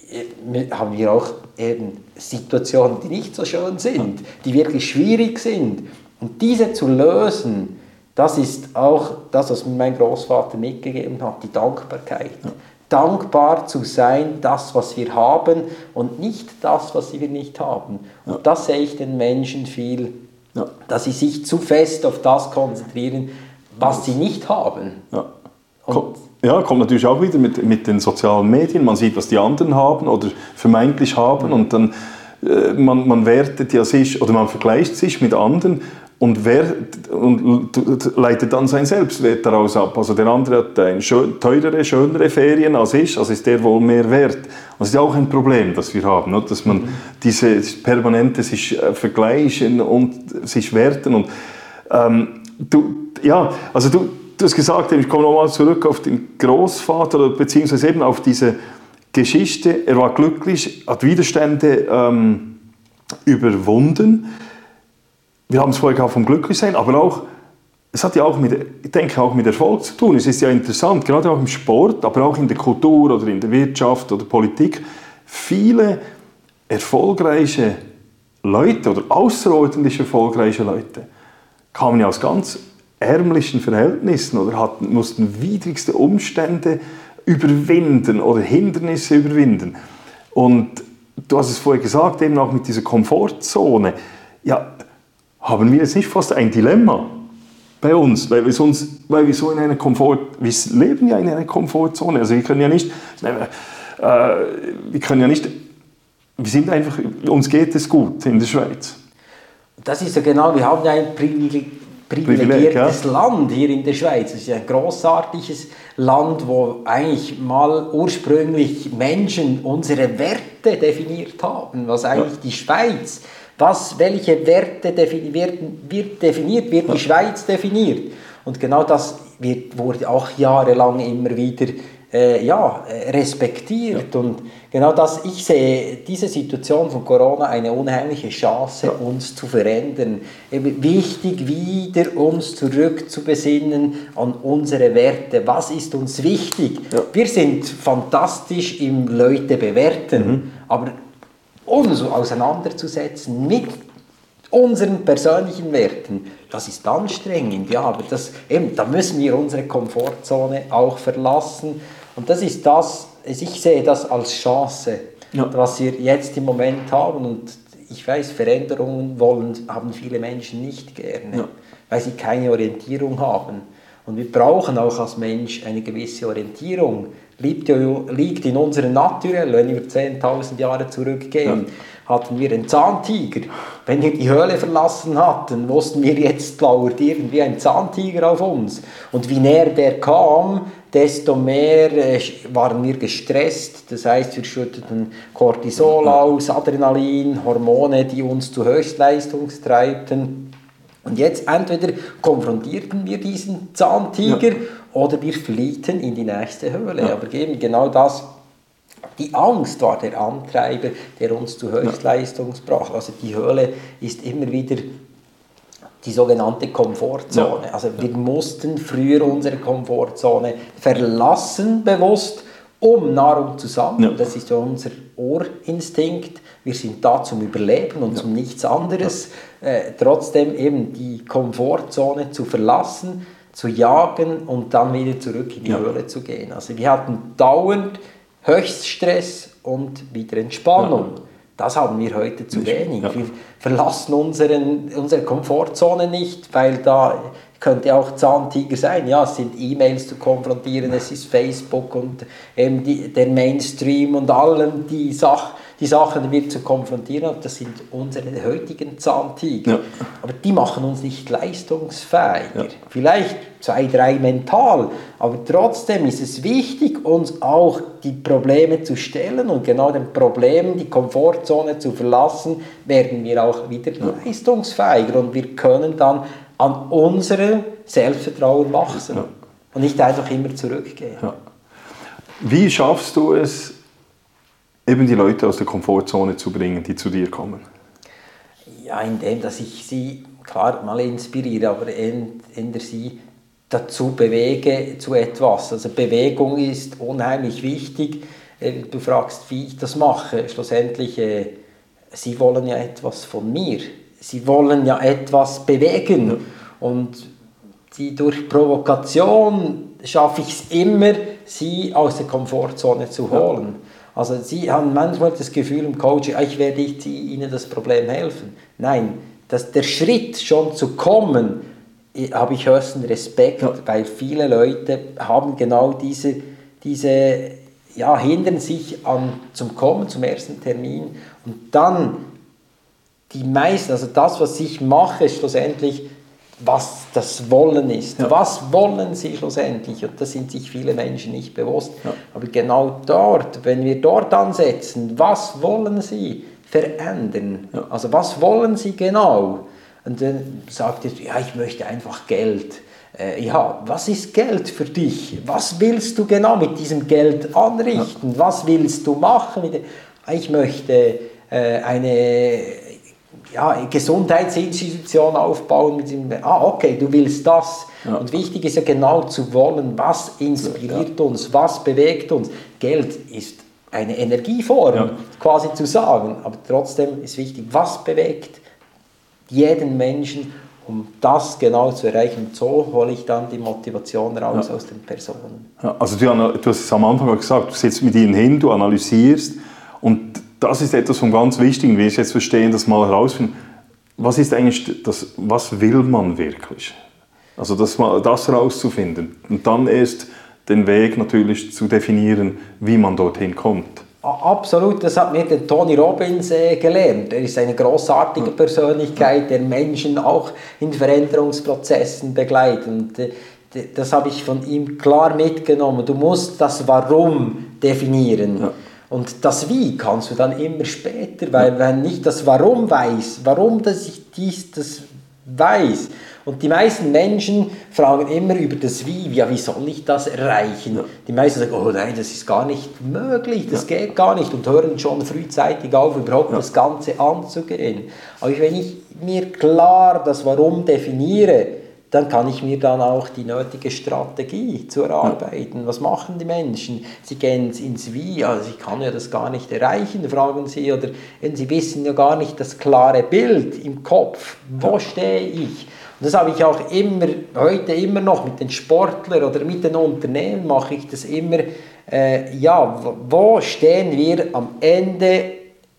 äh, haben wir auch eben Situationen, die nicht so schön sind, die wirklich schwierig sind. Und diese zu lösen, das ist auch das, was mir mein Großvater mitgegeben hat, die Dankbarkeit. Ja. Dankbar zu sein, das, was wir haben und nicht das, was wir nicht haben. Und ja. das sehe ich den Menschen viel, ja. dass sie sich zu fest auf das konzentrieren, was sie nicht haben. Ja, kommt natürlich auch wieder mit, mit den sozialen Medien. Man sieht, was die anderen haben oder vermeintlich haben und dann äh, man, man wertet ja sich oder man vergleicht sich mit anderen und, wer, und leitet dann sein Selbstwert daraus ab. Also der andere hat ein schön, teurere, schönere Ferien als ich, also ist der wohl mehr wert. Das ist ja auch ein Problem, das wir haben, dass man mhm. diese permanente sich äh, vergleichen und sich werten. Und, ähm, du, ja, also du, du hast gesagt, ich komme nochmal zurück auf den Großvater, beziehungsweise eben auf diese Geschichte. Er war glücklich, hat Widerstände ähm, überwunden wir haben es vorher gehabt vom Glücklichsein, aber auch, es hat ja auch mit, ich denke auch mit Erfolg zu tun. Es ist ja interessant, gerade auch im Sport, aber auch in der Kultur oder in der Wirtschaft oder Politik, viele erfolgreiche Leute oder außerordentlich erfolgreiche Leute kamen ja aus ganz ärmlichen Verhältnissen oder hatten, mussten widrigste Umstände überwinden oder Hindernisse überwinden. Und du hast es vorher gesagt, eben auch mit dieser Komfortzone. Ja, haben wir jetzt nicht fast ein Dilemma bei uns, weil wir, sonst, weil wir so in einer Komfort, wir leben ja in einer Komfortzone, also wir können ja nicht, äh, wir können ja nicht, wir sind einfach, uns geht es gut in der Schweiz. Das ist ja genau, wir haben ja ein privilegiertes Privileg, ja. Land hier in der Schweiz. Es ist ein großartiges Land, wo eigentlich mal ursprünglich Menschen unsere Werte definiert haben, was eigentlich ja. die Schweiz was, welche Werte defini werden, wird definiert, wird die Schweiz definiert. Und genau das wird, wurde auch jahrelang immer wieder äh, ja, respektiert. Ja. Und genau das, ich sehe diese Situation von Corona eine unheimliche Chance, ja. uns zu verändern. Eben wichtig, wieder uns zurückzubesinnen an unsere Werte. Was ist uns wichtig? Ja. Wir sind fantastisch im Leute bewerten, mhm. aber uns auseinanderzusetzen mit unseren persönlichen Werten, das ist anstrengend, ja, aber das, eben, da müssen wir unsere Komfortzone auch verlassen und das ist das, ich sehe das als Chance, ja. was wir jetzt im Moment haben und ich weiß, Veränderungen wollen, haben viele Menschen nicht gerne, ja. weil sie keine Orientierung haben. Und wir brauchen auch als Mensch eine gewisse Orientierung liegt, ja, liegt in unserer Naturell, wenn wir 10.000 Jahre zurückgehen, ja. hatten wir einen Zahntiger. Wenn wir die Höhle verlassen hatten, wussten wir, jetzt lauert irgendwie ein Zahntiger auf uns. Und wie näher der kam, desto mehr äh, waren wir gestresst. Das heißt, wir schütteten Cortisol aus, Adrenalin, Hormone, die uns zu Höchstleistung treibten. Und jetzt entweder konfrontierten wir diesen Zahntiger ja. Oder wir fliehten in die nächste Höhle. Ja. Aber eben genau das, die Angst war der Antreiber, der uns zu Höchstleistung brachte. Also die Höhle ist immer wieder die sogenannte Komfortzone. Ja. Also wir mussten früher unsere Komfortzone verlassen, bewusst, um Nahrung zu sammeln. Ja. Das ist ja unser Ohrinstinkt. Wir sind da zum Überleben und ja. zum nichts anderes. Äh, trotzdem eben die Komfortzone zu verlassen, zu jagen und dann wieder zurück in die Höhle zu gehen. Also wir hatten dauernd Höchststress und wieder Entspannung. Das haben wir heute zu wenig. Wir verlassen unseren, unsere Komfortzone nicht, weil da könnte auch Zahntiger sein. Ja, es sind E-Mails zu konfrontieren, es ist Facebook und eben die, der Mainstream und allen die, Sach, die Sachen, die wir zu konfrontieren haben, das sind unsere heutigen Zahntiger. Ja. Aber die machen uns nicht leistungsfähiger. Ja. Vielleicht zwei, drei mental, aber trotzdem ist es wichtig, uns auch die Probleme zu stellen und genau den Problemen die Komfortzone zu verlassen, werden wir auch wieder ja. leistungsfähiger und wir können dann an unserem Selbstvertrauen wachsen und nicht einfach immer zurückgehen. Wie schaffst du es, eben die Leute aus der Komfortzone zu bringen, die zu dir kommen? Ja, indem dass ich sie klar mal inspiriere, aber eher sie dazu bewege zu etwas. Also Bewegung ist unheimlich wichtig. Äh, du fragst, wie ich das mache. Schlussendlich, äh, sie wollen ja etwas von mir sie wollen ja etwas bewegen. Und die, durch Provokation schaffe ich es immer, sie aus der Komfortzone zu holen. Also sie haben manchmal das Gefühl im Coaching, ich werde ihnen das Problem helfen. Nein, dass der Schritt schon zu kommen, habe ich höchsten Respekt, ja. weil viele Leute haben genau diese, diese ja, hindern sich an zum Kommen, zum ersten Termin und dann die meisten, also das, was ich mache, ist schlussendlich, was das Wollen ist. Ja. Was wollen sie schlussendlich? Und das sind sich viele Menschen nicht bewusst. Ja. Aber genau dort, wenn wir dort ansetzen, was wollen sie verändern? Ja. Also was wollen sie genau? Und dann sagt ihr, ja, ich möchte einfach Geld. Äh, ja, was ist Geld für dich? Was willst du genau mit diesem Geld anrichten? Was willst du machen? Ich möchte äh, eine ja, Gesundheitsinstitution aufbauen mit dem, ah, okay, du willst das. Ja. Und wichtig ist ja genau zu wollen, was inspiriert ja. uns, was bewegt uns. Geld ist eine Energieform, ja. quasi zu sagen, aber trotzdem ist wichtig, was bewegt jeden Menschen, um das genau zu erreichen. Und so hole ich dann die Motivation raus aus den Personen. also du, du hast es am Anfang gesagt, du sitzt mit ihnen hin, du analysierst und das ist etwas vom ganz Wichtigen, wie ich jetzt verstehen, das mal herausfinden. Was ist eigentlich das, was will man wirklich? Also das, das herauszufinden und dann erst den Weg natürlich zu definieren, wie man dorthin kommt. Absolut, das hat mir der Tony Robbins äh, gelernt. Er ist eine großartige Persönlichkeit, der Menschen auch in Veränderungsprozessen begleitet. Und, äh, das habe ich von ihm klar mitgenommen. Du musst das Warum definieren. Ja. Und das Wie kannst du dann immer später, weil wenn nicht das Warum weiß, warum dass ich dies das weiß. Und die meisten Menschen fragen immer über das Wie, ja, wie soll ich das erreichen? Ja. Die meisten sagen, oh nein, das ist gar nicht möglich, das ja. geht gar nicht und hören schon frühzeitig auf, überhaupt ja. das Ganze anzugehen. Aber wenn ich mir klar das Warum definiere, dann kann ich mir dann auch die nötige Strategie zu erarbeiten. Was machen die Menschen? Sie gehen ins Wie, also ich kann ja das gar nicht erreichen, fragen sie, oder sie wissen ja gar nicht das klare Bild im Kopf. Wo stehe ich? Und das habe ich auch immer, heute immer noch mit den Sportlern oder mit den Unternehmen mache ich das immer, äh, ja, wo stehen wir am Ende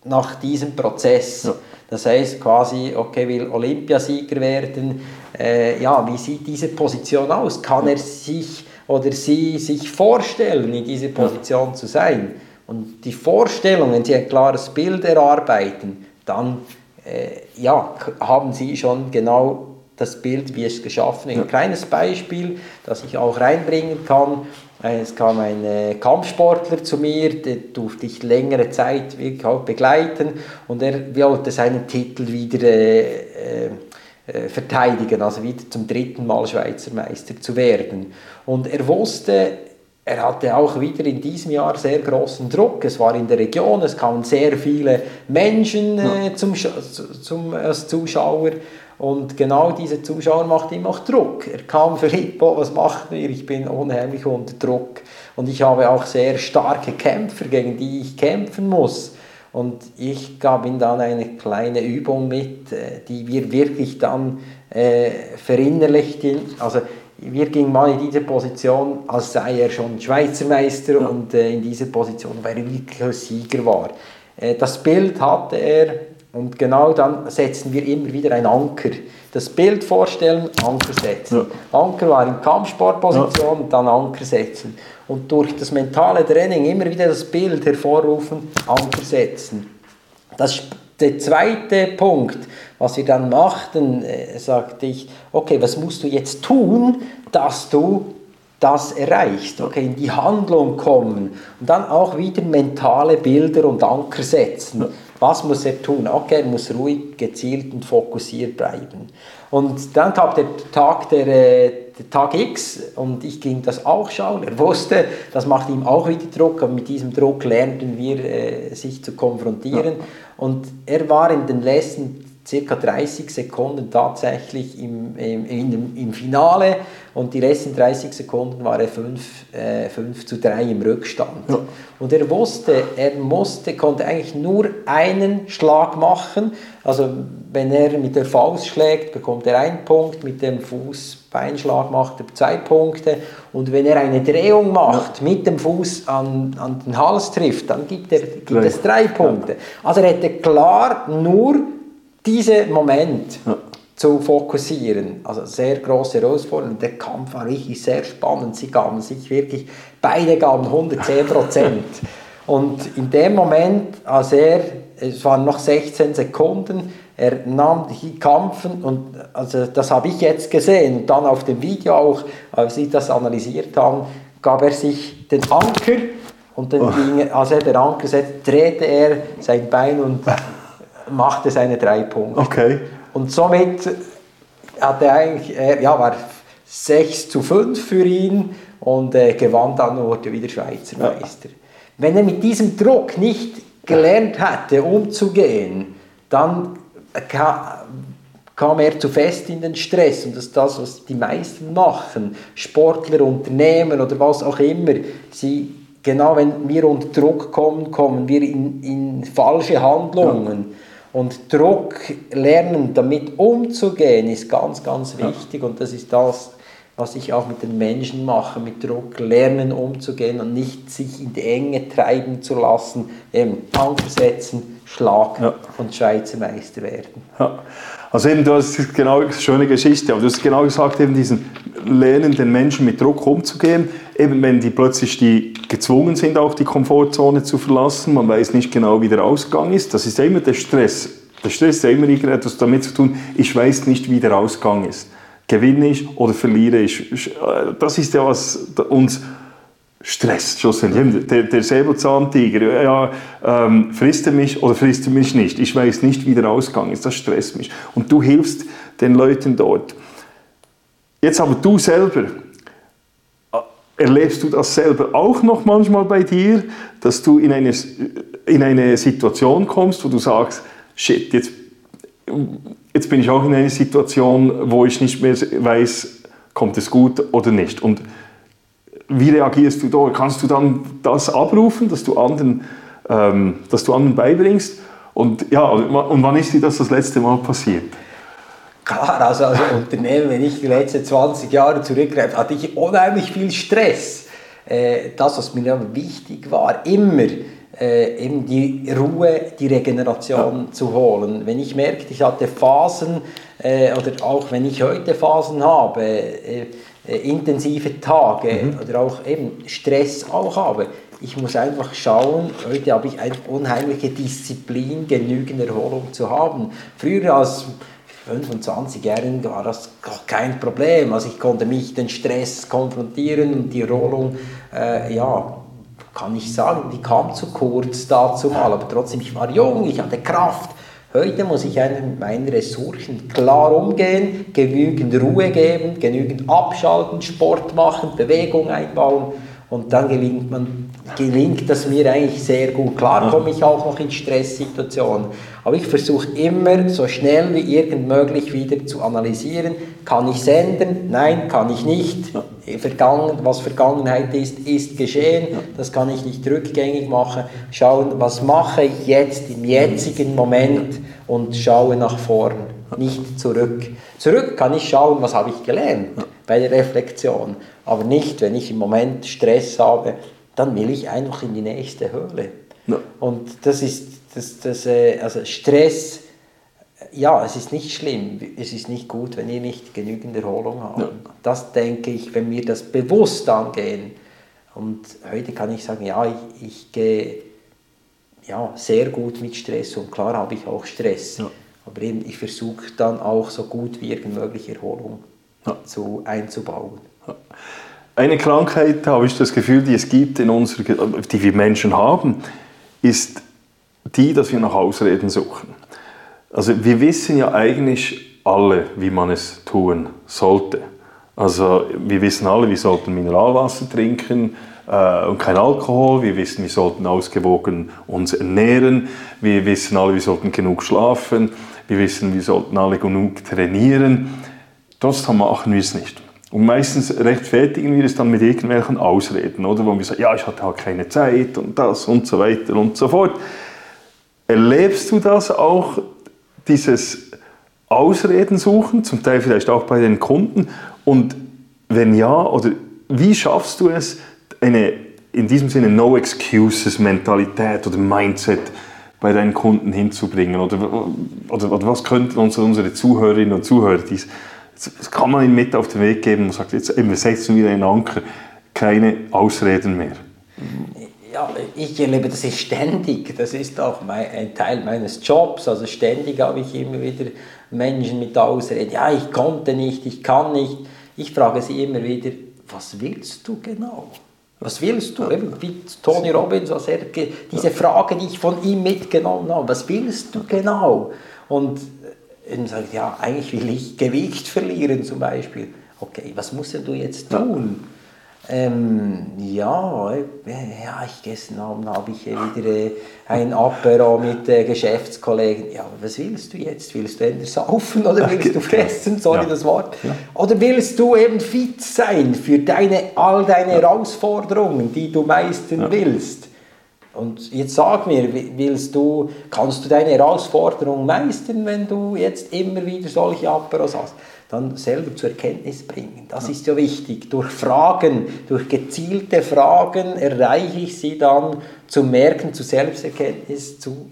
nach diesem Prozess? Ja. Das heißt quasi, okay, will Olympiasieger werden, äh, ja, wie sieht diese Position aus? Kann er sich oder sie sich vorstellen, in dieser Position zu sein? Und die Vorstellung, wenn Sie ein klares Bild erarbeiten, dann äh, ja, haben Sie schon genau das Bild, wie es geschaffen ist. Ein kleines Beispiel, das ich auch reinbringen kann. Äh, es kam ein äh, Kampfsportler zu mir, den durfte ich längere Zeit wirklich auch begleiten und er wollte seinen Titel wieder äh, äh, äh, verteidigen, also wieder zum dritten Mal Schweizer Meister zu werden. Und er wusste, er hatte auch wieder in diesem Jahr sehr großen Druck. Es war in der Region, es kamen sehr viele Menschen äh, zum, zum, als Zuschauer. Und genau diese Zuschauer machten ihm auch Druck. Er kam, Filippo, was macht ihr? Ich bin unheimlich unter Druck. Und ich habe auch sehr starke Kämpfer, gegen die ich kämpfen muss. Und ich gab ihm dann eine kleine Übung mit, äh, die wir wirklich dann äh, verinnerlichten. Also wir gingen mal in diese Position, als sei er schon Schweizer Meister ja. und äh, in dieser Position, weil er wirklich ein Sieger war. Äh, das Bild hatte er Und genau dann setzen wir immer wieder einen Anker. Das Bild vorstellen, Anker setzen. Ja. Anker war in Kampfsportposition, ja. dann Anker setzen. Und durch das mentale Training immer wieder das Bild hervorrufen, Anker setzen. Das der zweite Punkt, was wir dann machten, äh, sagte ich, okay, was musst du jetzt tun, dass du das erreichst, okay, in die Handlung kommen und dann auch wieder mentale Bilder und Anker setzen. Was muss er tun? Okay, er muss ruhig, gezielt und fokussiert bleiben. Und dann kam der Tag, der, äh, der Tag X und ich ging das auch schauen. Er wusste, das macht ihm auch wieder Druck, aber mit diesem Druck lernten wir, äh, sich zu konfrontieren. Ja. Und er war in den letzten circa 30 Sekunden tatsächlich im, im, im, im Finale und die letzten 30 Sekunden war er 5, äh, 5 zu 3 im Rückstand. Ja. Und er wusste, er musste, konnte eigentlich nur einen Schlag machen. Also wenn er mit der Faust schlägt, bekommt er einen Punkt, mit dem Fuß-Beinschlag macht er zwei Punkte und wenn er eine Drehung macht, ja. mit dem Fuß an, an den Hals trifft, dann gibt, er, gibt es drei Punkte. Also er hätte klar nur diesen Moment ja. zu fokussieren. Also sehr große Herausforderung. Der Kampf war wirklich sehr spannend. Sie gaben sich wirklich, beide gaben 110 Prozent. Und in dem Moment, als er, es waren noch 16 Sekunden, er nahm die Kampfen und also das habe ich jetzt gesehen und dann auf dem Video auch, als sie das analysiert haben, gab er sich den Anker und dann oh. ging, als er den Anker setzte, drehte er sein Bein und machte seine drei Punkte. Okay. Und somit hat er eigentlich, ja, war 6 zu 5 für ihn und äh, gewann dann und wurde wieder Schweizer ja. Meister. Wenn er mit diesem Druck nicht gelernt hätte, umzugehen, dann kam er zu fest in den Stress und das ist das, was die meisten machen. Sportler, Unternehmen oder was auch immer. Sie, genau wenn wir unter Druck kommen, kommen wir in, in falsche Handlungen. Ja. Und Druck lernen, damit umzugehen, ist ganz, ganz wichtig. Ja. Und das ist das, was ich auch mit den Menschen mache, mit Druck lernen umzugehen und nicht sich in die Enge treiben zu lassen, eben Anker setzen, Schlag ja. und Schweizer Meister werden. Ja. Also eben, du hast genau eine schöne Geschichte, aber du hast genau gesagt, eben diesen Lernen, den Menschen mit Druck umzugehen, eben wenn die plötzlich die gezwungen sind, auch die Komfortzone zu verlassen, man weiß nicht genau, wie der Ausgang ist, das ist ja immer der Stress. Der Stress ist ja immer etwas damit zu tun, ich weiß nicht, wie der Ausgang ist. Gewinne ich oder verliere ich? Das ist ja, was uns Stress schlussendlich. Der, der Säbelzahntiger, ja, ähm, frisst er mich oder frisst er mich nicht? Ich weiß nicht, wie der Ausgang ist, das stresst mich. Und du hilfst den Leuten dort. Jetzt aber du selber, äh, erlebst du das selber auch noch manchmal bei dir, dass du in eine, in eine Situation kommst, wo du sagst, shit, jetzt, jetzt bin ich auch in einer Situation, wo ich nicht mehr weiß, kommt es gut oder nicht. Und wie reagierst du da? Kannst du dann das abrufen, dass du anderen, ähm, dass du anderen beibringst? Und, ja, und wann ist dir das das letzte Mal passiert? Klar, also als Unternehmen, wenn ich die letzten 20 Jahre zurückgreife, hatte ich unheimlich viel Stress. Äh, das, was mir aber wichtig war, immer äh, eben die Ruhe, die Regeneration ja. zu holen. Wenn ich merke, ich hatte Phasen, äh, oder auch wenn ich heute Phasen habe, intensive Tage mhm. oder auch eben Stress auch habe. Ich muss einfach schauen, heute habe ich eine unheimliche Disziplin, genügend Erholung zu haben. Früher als 25-Jährigen war das kein Problem. Also ich konnte mich den Stress konfrontieren und die Erholung, äh, ja, kann ich sagen, die kam zu kurz dazu mal, aber trotzdem, ich war jung, ich hatte Kraft Heute muss ich mit meinen Ressourcen klar umgehen, genügend Ruhe geben, genügend abschalten, Sport machen, Bewegung einbauen und dann gelingt, man, gelingt das mir eigentlich sehr gut. Klar komme ich auch noch in Stresssituationen, aber ich versuche immer so schnell wie irgend möglich wieder zu analysieren, kann ich senden? Nein, kann ich nicht. Vergangen, was Vergangenheit ist, ist geschehen. Das kann ich nicht rückgängig machen. Schauen, was mache ich jetzt im jetzigen Moment und schaue nach vorn, nicht zurück. Zurück kann ich schauen, was habe ich gelernt bei der Reflexion. Aber nicht, wenn ich im Moment Stress habe, dann will ich einfach in die nächste Höhle. Und das ist, das, das, äh, also Stress ja, es ist nicht schlimm, es ist nicht gut, wenn ihr nicht genügend Erholung habt. Ja. Das denke ich, wenn wir das bewusst angehen. Und heute kann ich sagen, ja, ich, ich gehe ja, sehr gut mit Stress und klar habe ich auch Stress. Ja. Aber eben, ich versuche dann auch so gut wie irgend möglich Erholung ja. zu, einzubauen. Eine Krankheit, habe ich das Gefühl, die es gibt in unserer, die wir Menschen haben, ist die, dass wir nach Ausreden suchen. Also wir wissen ja eigentlich alle, wie man es tun sollte. Also wir wissen alle, wir sollten Mineralwasser trinken äh, und kein Alkohol. Wir wissen, wir sollten ausgewogen uns ernähren. Wir wissen alle, wir sollten genug schlafen. Wir wissen, wir sollten alle genug trainieren. Trotzdem machen wir es nicht. Und meistens rechtfertigen wir es dann mit irgendwelchen Ausreden, oder? Wo wir sagen, ja, ich hatte halt keine Zeit und das und so weiter und so fort. Erlebst du das auch, dieses Ausreden suchen, zum Teil vielleicht auch bei den Kunden? Und wenn ja, oder wie schaffst du es, eine in diesem Sinne No Excuses Mentalität oder Mindset bei deinen Kunden hinzubringen? Oder, oder, oder was könnten unsere, unsere Zuhörerinnen und Zuhörer, dies, das kann man ihnen mit auf den Weg geben und sagt, jetzt wir setzen wieder einen Anker, keine Ausreden mehr. Ja, ich erlebe das ist ständig. Das ist auch mein, ein Teil meines Jobs. Also ständig habe ich immer wieder Menschen mit Ausreden. Ja, ich konnte nicht, ich kann nicht. Ich frage sie immer wieder, was willst du genau? Was willst du? Eben wie Tony Robbins, was er, diese Frage, die ich von ihm mitgenommen habe. Was willst du genau? Und er sagt, ja, eigentlich will ich Gewicht verlieren zum Beispiel. Okay, was musst du jetzt tun? Ähm, ja, ja, ich gestern Abend habe ich wieder äh, ein Apero mit äh, Geschäftskollegen. Ja, was willst du jetzt? Willst du entweder saufen oder willst du fressen? Sorry, ja. das Wort. Ja. Oder willst du eben fit sein für deine, all deine Herausforderungen, die du meistern willst? Und jetzt sag mir, willst du, kannst du deine Herausforderung meistern, wenn du jetzt immer wieder solche Aperos hast? Dann selber zur Erkenntnis bringen. Das ja. ist ja wichtig. Durch Fragen, durch gezielte Fragen erreiche ich sie dann zu merken, zu Selbsterkenntnis zu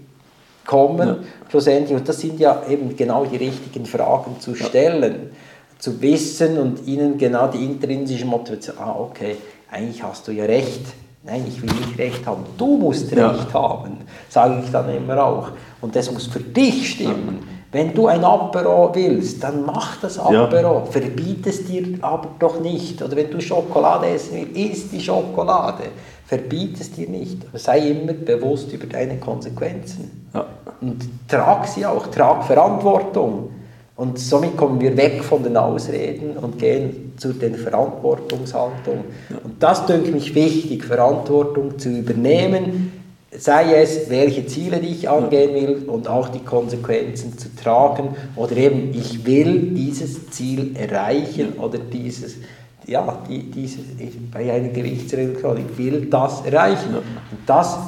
kommen, ja. schlussendlich. Und das sind ja eben genau die richtigen Fragen zu stellen, ja. zu wissen und ihnen genau die intrinsische Motivation, ah okay, eigentlich hast du ja recht Nein, ich will nicht Recht haben. Du musst ja. Recht haben, sage ich dann immer auch. Und das muss für dich stimmen. Wenn du ein Apero willst, dann mach das Apero. Ja. Verbiet es dir aber doch nicht. Oder wenn du Schokolade essen willst, isst die Schokolade. Verbiet es dir nicht. Sei immer bewusst über deine Konsequenzen. Ja. Und trag sie auch, trag Verantwortung. Und somit kommen wir weg von den Ausreden und gehen zu den Verantwortungshaltung. Und das denke mich wichtig, Verantwortung zu übernehmen, sei es, welche Ziele ich angehen will und auch die Konsequenzen zu tragen oder eben, ich will dieses Ziel erreichen oder dieses, ja, die, dieses, bei einer Gewichtsreduktion, ich will das erreichen. Und das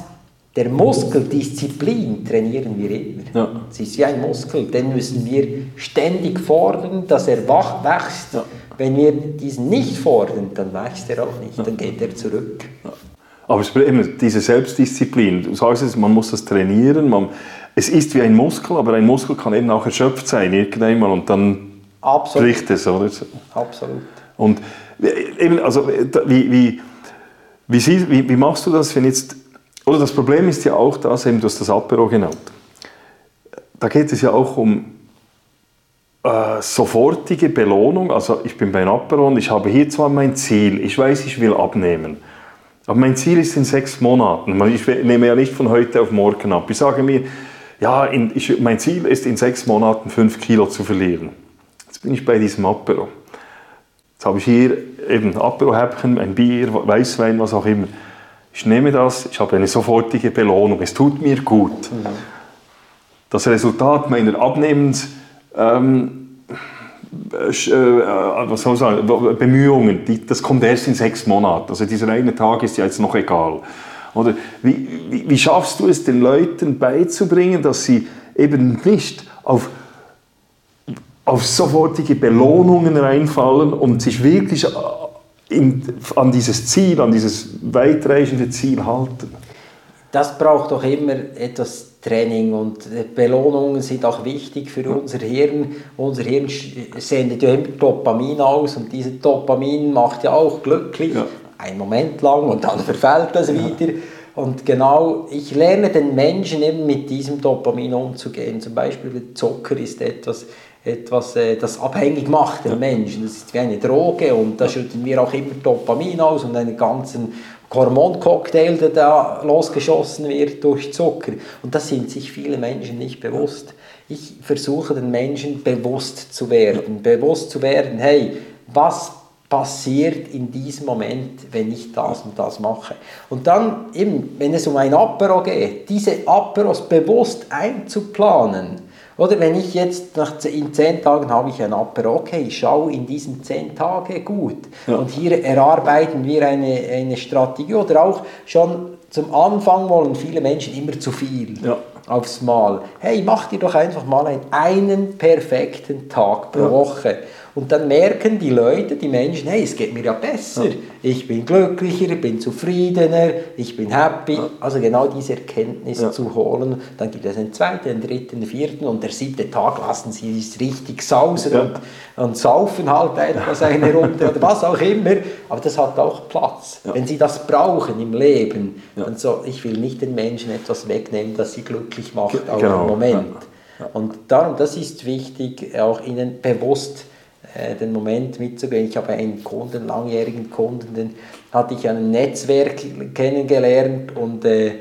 der Muskel Disziplin trainieren wir immer. Ja. Es ist wie ein Muskel, den müssen wir ständig fordern, dass er wach wächst. Ja. Wenn wir diesen nicht fordern, dann wächst er auch nicht, ja. dann geht er zurück. Ja. Aber immer diese Selbstdisziplin. Du sagst es, man muss das trainieren. Man, es ist wie ein Muskel, aber ein Muskel kann eben auch erschöpft sein irgendwann und dann Absolut. bricht es, oder? Absolut. Und eben, also wie, wie, wie, wie, wie machst du das, wenn jetzt oder das Problem ist ja auch das, eben, du das Apero genannt. Da geht es ja auch um äh, sofortige Belohnung. Also ich bin beim Apero und ich habe hier zwar mein Ziel, ich weiß, ich will abnehmen. Aber mein Ziel ist in sechs Monaten. Ich nehme ja nicht von heute auf morgen ab. Ich sage mir, ja, in, ich, mein Ziel ist in sechs Monaten fünf Kilo zu verlieren. Jetzt bin ich bei diesem Apero. Jetzt habe ich hier eben Apero-Häppchen, ein Bier, Weißwein, was auch immer ich nehme das, ich habe eine sofortige Belohnung, es tut mir gut. Das Resultat meiner Abnehmens, ähm, äh, äh, was soll ich sagen, Bemühungen, die, das kommt erst in sechs Monaten. Also dieser eine Tag ist ja jetzt noch egal. Oder wie, wie, wie schaffst du es den Leuten beizubringen, dass sie eben nicht auf auf sofortige Belohnungen reinfallen und sich wirklich in, an dieses Ziel, an dieses weitreichende Ziel halten. Das braucht doch immer etwas Training und Belohnungen sind auch wichtig für unser Hirn. Unser Hirn sendet ja immer Dopamin aus und dieses Dopamin macht ja auch glücklich, ja. einen Moment lang und dann verfällt das ja. wieder. Und genau, ich lerne den Menschen eben mit diesem Dopamin umzugehen. Zum Beispiel Zucker ist etwas, etwas äh, das abhängig macht den. Menschen. Das ist wie eine Droge und da schütten wir auch immer Dopamin aus und einen ganzen Hormoncocktail, der da losgeschossen wird durch Zucker. Und das sind sich viele Menschen nicht bewusst. Ich versuche den Menschen bewusst zu werden, bewusst zu werden, hey, was passiert in diesem Moment, wenn ich das und das mache. Und dann eben, wenn es um ein Apero geht, diese Aperos bewusst einzuplanen, oder wenn ich jetzt nach, in zehn Tagen habe ich ein Apero, okay, ich schaue in diesen zehn Tagen gut. Ja. Und hier erarbeiten wir eine, eine Strategie. Oder auch schon zum Anfang wollen viele Menschen immer zu viel ja. aufs Mal. Hey, mach dir doch einfach mal einen, einen perfekten Tag pro ja. Woche. Und dann merken die Leute, die Menschen, hey, es geht mir ja besser. Ja. Ich bin glücklicher, ich bin zufriedener, ich bin happy. Ja. Also genau diese Erkenntnis ja. zu holen. Dann gibt es einen zweiten, einen dritten, einen vierten und der siebte Tag lassen sie es richtig sausen und, und saufen halt etwas eine Runde oder was auch immer. Aber das hat auch Platz. Wenn sie das brauchen im Leben, dann so, ich will nicht den Menschen etwas wegnehmen, das sie glücklich macht, auch genau. im Moment. Und darum, das ist wichtig, auch ihnen bewusst äh, den Moment mitzugehen. Ich habe einen Kunden, langjährigen Kunden, den hatte ich ein Netzwerk kennengelernt und äh,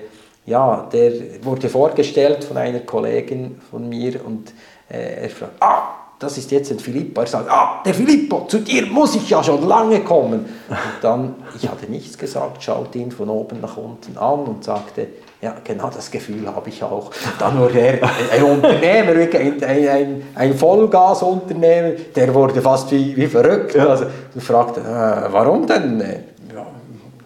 ja, der wurde vorgestellt von einer Kollegin von mir und äh, er fragt, ah, das ist jetzt ein Filippo. Er sagt, ah, der Filippo, zu dir muss ich ja schon lange kommen. Und dann, ich hatte nichts gesagt, schaute ihn von oben nach unten an und sagte, ja, genau das Gefühl habe ich auch. Dann wurde er ein Unternehmer, ein, ein, ein Vollgasunternehmer, der wurde fast wie, wie verrückt. Also, und fragte, äh, warum denn? Ja,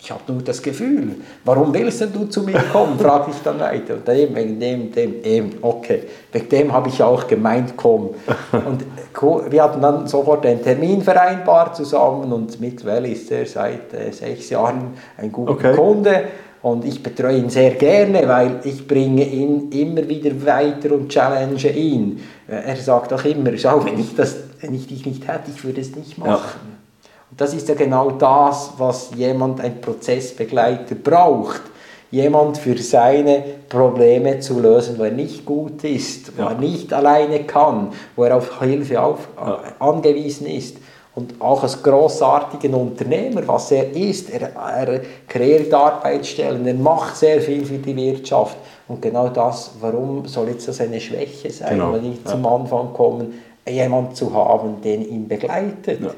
ich habe nur das Gefühl. Warum willst du zu mir kommen? fragte ich dann weiter. Und eben wegen dem, dem, eben, okay. Wegen dem habe ich auch gemeint, komm. Und wir hatten dann sofort einen Termin vereinbart zusammen und mittlerweile ist er seit äh, sechs Jahren ein guter okay. Kunde. Und ich betreue ihn sehr gerne, weil ich bringe ihn immer wieder weiter und challenge ihn. Er sagt auch immer, schau, wenn ich, das, wenn ich dich nicht hätte, ich würde es nicht machen. Ja. Und das ist ja genau das, was jemand, ein Prozessbegleiter braucht. Jemand für seine Probleme zu lösen, wo er nicht gut ist, wo ja. er nicht alleine kann, wo er auf Hilfe auf, ja. angewiesen ist und auch als großartigen Unternehmer, was er ist, er, er kreiert Arbeitsstellen, er macht sehr viel für die Wirtschaft. Und genau das, warum soll jetzt das eine Schwäche sein, genau. wenn ich ja. zum Anfang komme, jemand zu haben, den ihn begleitet. Ja,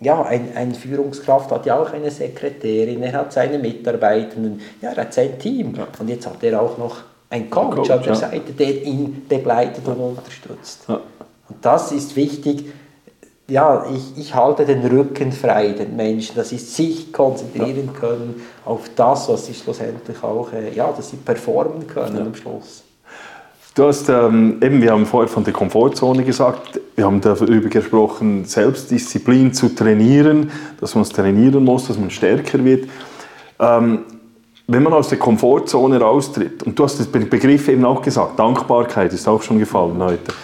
ja ein, ein, Führungskraft hat ja auch eine Sekretärin, er hat seine Mitarbeitenden, ja, er hat sein Team. Ja. Und jetzt hat er auch noch einen Coach, Coach an der Seite, der ihn begleitet und unterstützt. Und das ist wichtig, ja, ich, ich halte den Rücken frei den Menschen, dass sie sich konzentrieren ja. können auf das, was sie schlussendlich auch, äh, ja, dass sie performen können ja. am Schluss. Du hast ähm, eben, wir haben vorher von der Komfortzone gesagt, wir haben darüber gesprochen, Selbstdisziplin zu trainieren, dass man es trainieren muss, dass man stärker wird. Ähm, wenn man aus der Komfortzone raustritt, und du hast den Begriff eben auch gesagt, Dankbarkeit ist auch schon gefallen heute.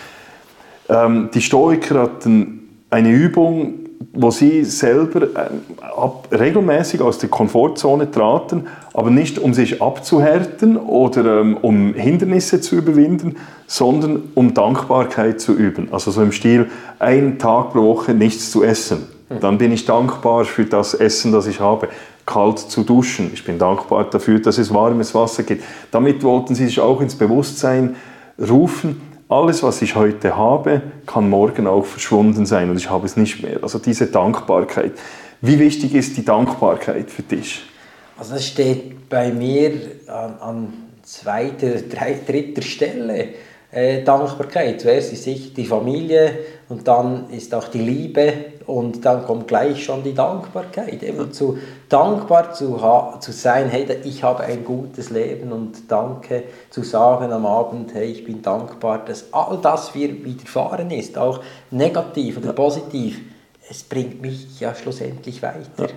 Ähm, die Stoiker hatten eine Übung, wo sie selber äh, regelmäßig aus der Komfortzone traten, aber nicht um sich abzuhärten oder ähm, um Hindernisse zu überwinden, sondern um Dankbarkeit zu üben. Also so im Stil, einen Tag pro Woche nichts zu essen. Dann bin ich dankbar für das Essen, das ich habe. Kalt zu duschen. Ich bin dankbar dafür, dass es warmes Wasser gibt. Damit wollten sie sich auch ins Bewusstsein rufen, alles, was ich heute habe, kann morgen auch verschwunden sein und ich habe es nicht mehr. Also diese Dankbarkeit. Wie wichtig ist die Dankbarkeit für dich? Also das steht bei mir an, an zweiter, drei, dritter Stelle. Äh, Dankbarkeit. Zuerst ist sicher die Familie und dann ist auch die Liebe und dann kommt gleich schon die Dankbarkeit. Eben zu dankbar zu, zu sein, hey, ich habe ein gutes Leben und danke zu sagen am Abend, hey, ich bin dankbar, dass all das mir widerfahren ist, auch negativ oder positiv, es bringt mich ja schlussendlich weiter. Ja.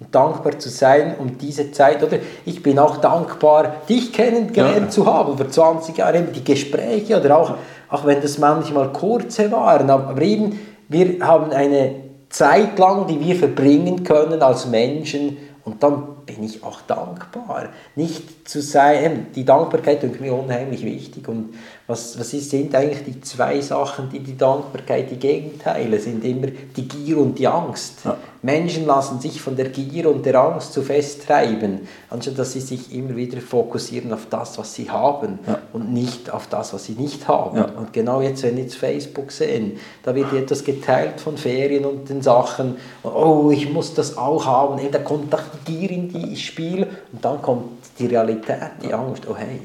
und dankbar zu sein um diese Zeit. Oder ich bin auch dankbar, dich kennengelernt ja. zu haben, vor 20 Jahren, die Gespräche oder auch, auch wenn das manchmal kurze waren, aber eben, wir haben eine Zeit lang, die wir verbringen können als Menschen und dann bin ich auch dankbar. Nicht zu sein, die Dankbarkeit ist mir unheimlich wichtig. Und was, was ist, sind eigentlich die zwei Sachen, die die Dankbarkeit, die Gegenteile sind immer die Gier und die Angst. Ja. Menschen lassen sich von der Gier und der Angst zu festtreiben, anstatt dass sie sich immer wieder fokussieren auf das, was sie haben ja. und nicht auf das, was sie nicht haben. Ja. Und genau jetzt, wenn wir jetzt Facebook sehen, da wird etwas geteilt von Ferien und den Sachen, oh, ich muss das auch haben, da kommt doch die Gier in die Spiel und dann kommt die Realität, die Angst, oh hey,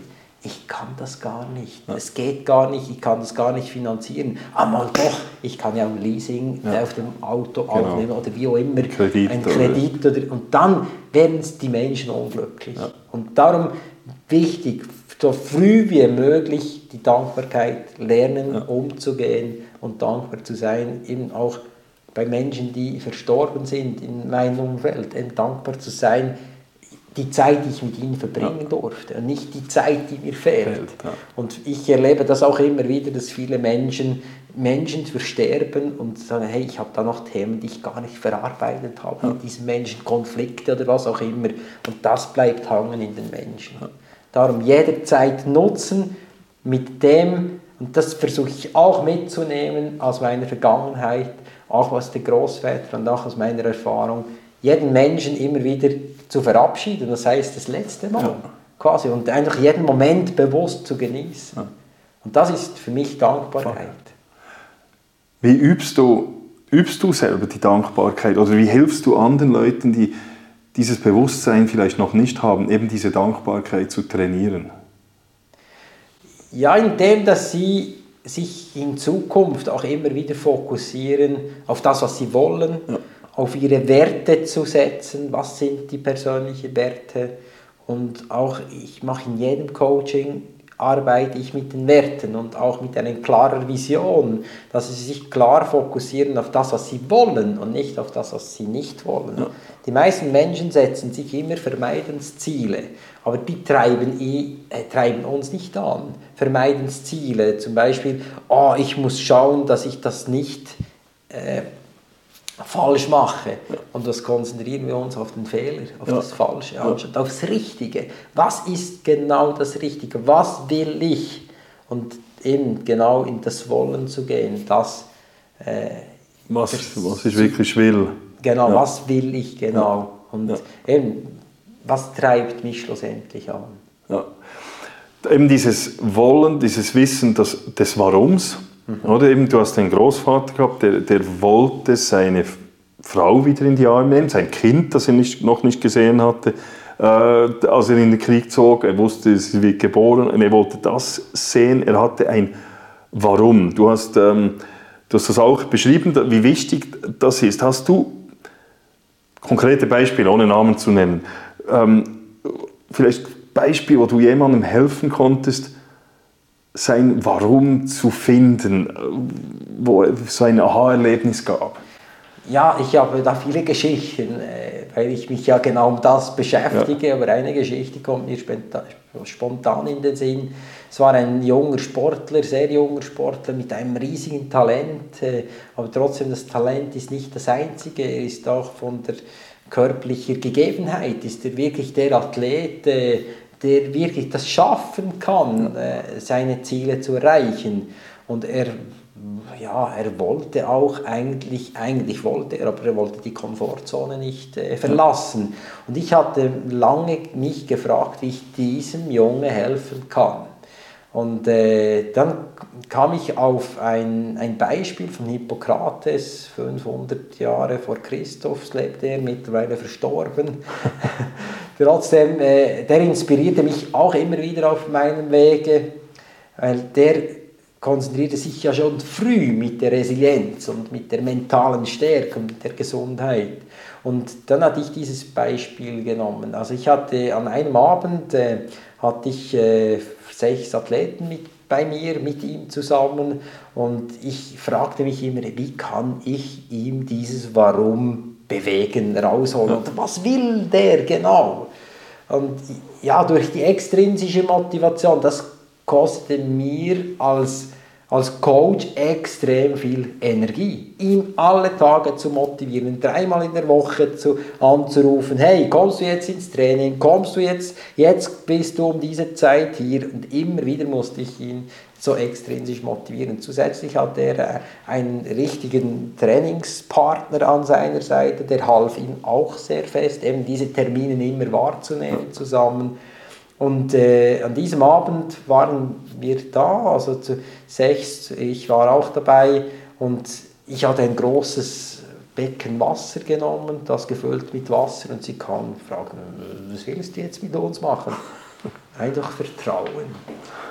ich kann das gar nicht, es geht gar nicht, ich kann das gar nicht finanzieren. Aber doch, ich kann ja ein Leasing ja. auf dem Auto genau. aufnehmen oder wie auch immer, Kredit, ein Kredit. Oder, und dann werden die Menschen unglücklich. Ja. Und darum wichtig, so früh wie möglich die Dankbarkeit lernen, ja. umzugehen und dankbar zu sein, eben auch bei Menschen, die verstorben sind in meinem Umfeld, dankbar zu sein, die Zeit, die ich mit ihnen verbringen ja. durfte und nicht die Zeit, die mir fehlt. fehlt ja. Und ich erlebe das auch immer wieder, dass viele Menschen Menschen versterben und sagen, hey, ich habe da noch Themen, die ich gar nicht verarbeitet habe, ja. mit diesen Menschen, Konflikte oder was auch immer. Und das bleibt hangen in den Menschen. Darum jederzeit nutzen mit dem, und das versuche ich auch mitzunehmen aus meiner Vergangenheit, auch aus der Großväter und auch aus meiner Erfahrung, jeden Menschen immer wieder zu verabschieden, das heißt das letzte Mal ja. quasi und einfach jeden Moment bewusst zu genießen. Ja. Und das ist für mich Dankbarkeit. Wie übst du, übst du selber die Dankbarkeit oder wie hilfst du anderen Leuten, die dieses Bewusstsein vielleicht noch nicht haben, eben diese Dankbarkeit zu trainieren? Ja, indem dass sie sich in Zukunft auch immer wieder fokussieren auf das, was sie wollen. Ja auf ihre Werte zu setzen, was sind die persönlichen Werte und auch ich mache in jedem Coaching arbeite ich mit den Werten und auch mit einer klaren Vision, dass sie sich klar fokussieren auf das, was sie wollen und nicht auf das, was sie nicht wollen. Ja. Die meisten Menschen setzen sich immer Vermeidensziele, aber die treiben, äh, treiben uns nicht an. Vermeidensziele, zum Beispiel, oh, ich muss schauen, dass ich das nicht äh, falsch mache. Und das konzentrieren wir uns auf den Fehler, auf ja. das Falsche, anstatt aufs Richtige. Was ist genau das Richtige? Was will ich? Und eben genau in das Wollen zu gehen, das... Äh, was, was ich wirklich will. Genau, ja. was will ich genau? Und eben, was treibt mich schlussendlich an? Ja. Eben dieses Wollen, dieses Wissen des, des Warums, Mhm. Oder eben, du hast einen Großvater gehabt, der, der wollte seine Frau wieder in die Arme nehmen, sein Kind, das er nicht, noch nicht gesehen hatte, äh, als er in den Krieg zog. Er wusste, sie wird geboren und er wollte das sehen. Er hatte ein Warum. Du hast, ähm, du hast das auch beschrieben, wie wichtig das ist. Hast du konkrete Beispiele, ohne Namen zu nennen, ähm, vielleicht Beispiele, wo du jemandem helfen konntest, sein Warum zu finden, wo es so ein Aha-Erlebnis gab? Ja, ich habe da viele Geschichten, äh, weil ich mich ja genau um das beschäftige, ja. aber eine Geschichte kommt mir spontan in den Sinn. Es war ein junger Sportler, sehr junger Sportler mit einem riesigen Talent, äh, aber trotzdem das Talent ist nicht das einzige, er ist auch von der körperlichen Gegebenheit, ist er wirklich der Athlet, äh, der wirklich das schaffen kann, äh, seine Ziele zu erreichen. Und er, ja, er wollte auch eigentlich, eigentlich wollte er, aber er wollte die Komfortzone nicht äh, verlassen. Und ich hatte lange mich gefragt, wie ich diesem Junge helfen kann. Und äh, dann kam ich auf ein, ein Beispiel von Hippokrates, 500 Jahre vor Christus lebte er, mittlerweile verstorben. Trotzdem, äh, der inspirierte mich auch immer wieder auf meinem Wege, weil der konzentrierte sich ja schon früh mit der Resilienz und mit der mentalen Stärke und der Gesundheit. Und dann hatte ich dieses Beispiel genommen. Also ich hatte an einem Abend äh, hatte ich äh, sechs Athleten mit bei mir, mit ihm zusammen und ich fragte mich immer, wie kann ich ihm dieses Warum bewegen, rausholen. Und was will der genau? Und ja, durch die extrinsische Motivation, das kostet mir als als Coach extrem viel Energie, ihn alle Tage zu motivieren, dreimal in der Woche zu, anzurufen, hey, kommst du jetzt ins Training, kommst du jetzt, jetzt bist du um diese Zeit hier und immer wieder musste ich ihn so extrinsisch motivieren. Zusätzlich hat er äh, einen richtigen Trainingspartner an seiner Seite, der half ihm auch sehr fest, eben diese Termine immer wahrzunehmen zusammen. Und äh, an diesem Abend waren wir da, also zu sechs, ich war auch dabei und ich hatte ein großes Becken Wasser genommen, das gefüllt mit Wasser und sie kam und fragte, was willst du jetzt mit uns machen? Einfach Vertrauen,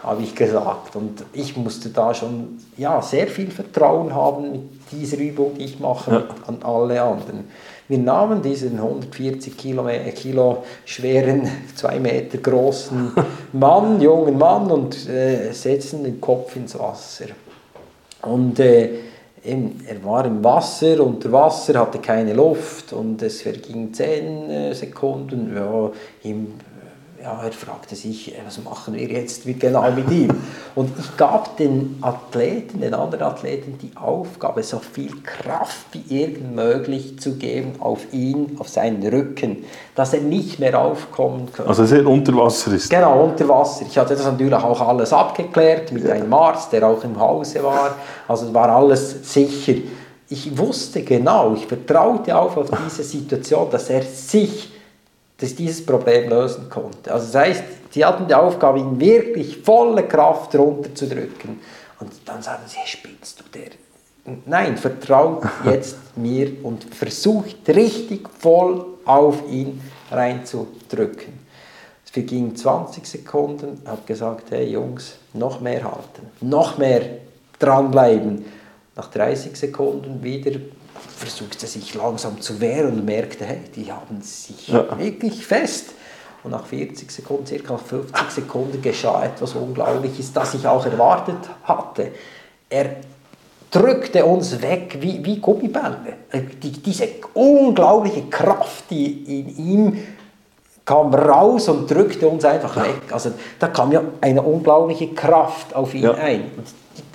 habe ich gesagt. Und ich musste da schon ja, sehr viel Vertrauen haben mit dieser Übung, die ich mache, ja. an alle anderen. Wir nahmen diesen 140 Kilo, Kilo schweren, zwei Meter großen Mann, jungen Mann und äh, setzten den Kopf ins Wasser. Und äh, er war im Wasser, unter Wasser, hatte keine Luft und es vergingen 10 äh, Sekunden. Ja, ihm ja, er fragte sich, äh, was machen wir jetzt mit, genau mit ihm? Und ich gab den Athleten, den anderen Athleten, die Aufgabe, so viel Kraft wie irgend möglich zu geben auf ihn, auf seinen Rücken, dass er nicht mehr aufkommen könnte. Also dass er unter Wasser ist? Genau, unter Wasser. Ich hatte das natürlich auch alles abgeklärt mit ja. einem Arzt, der auch im Hause war. Also war alles sicher. Ich wusste genau, ich vertraute auf, auf diese Situation, dass er sich dass dieses Problem lösen konnte. Also das heißt, sie hatten die Aufgabe, ihn wirklich volle Kraft runterzudrücken. Und dann sagen sie, spinnst du der? Nein, vertraut jetzt mir und versucht richtig voll auf ihn reinzudrücken. Es verging 20 Sekunden, habe gesagt, hey Jungs, noch mehr halten, noch mehr dranbleiben. Nach 30 Sekunden wieder versuchte sich langsam zu wehren und merkte, hey, die haben sich ja. wirklich fest. Und nach 40 Sekunden, circa 50 Sekunden geschah etwas Unglaubliches, das ich auch erwartet hatte. Er drückte uns weg wie, wie Gummibälle. Äh, die, diese unglaubliche Kraft, die in ihm kam raus und drückte uns einfach weg. Also da kam ja eine unglaubliche Kraft auf ihn ja. ein. Und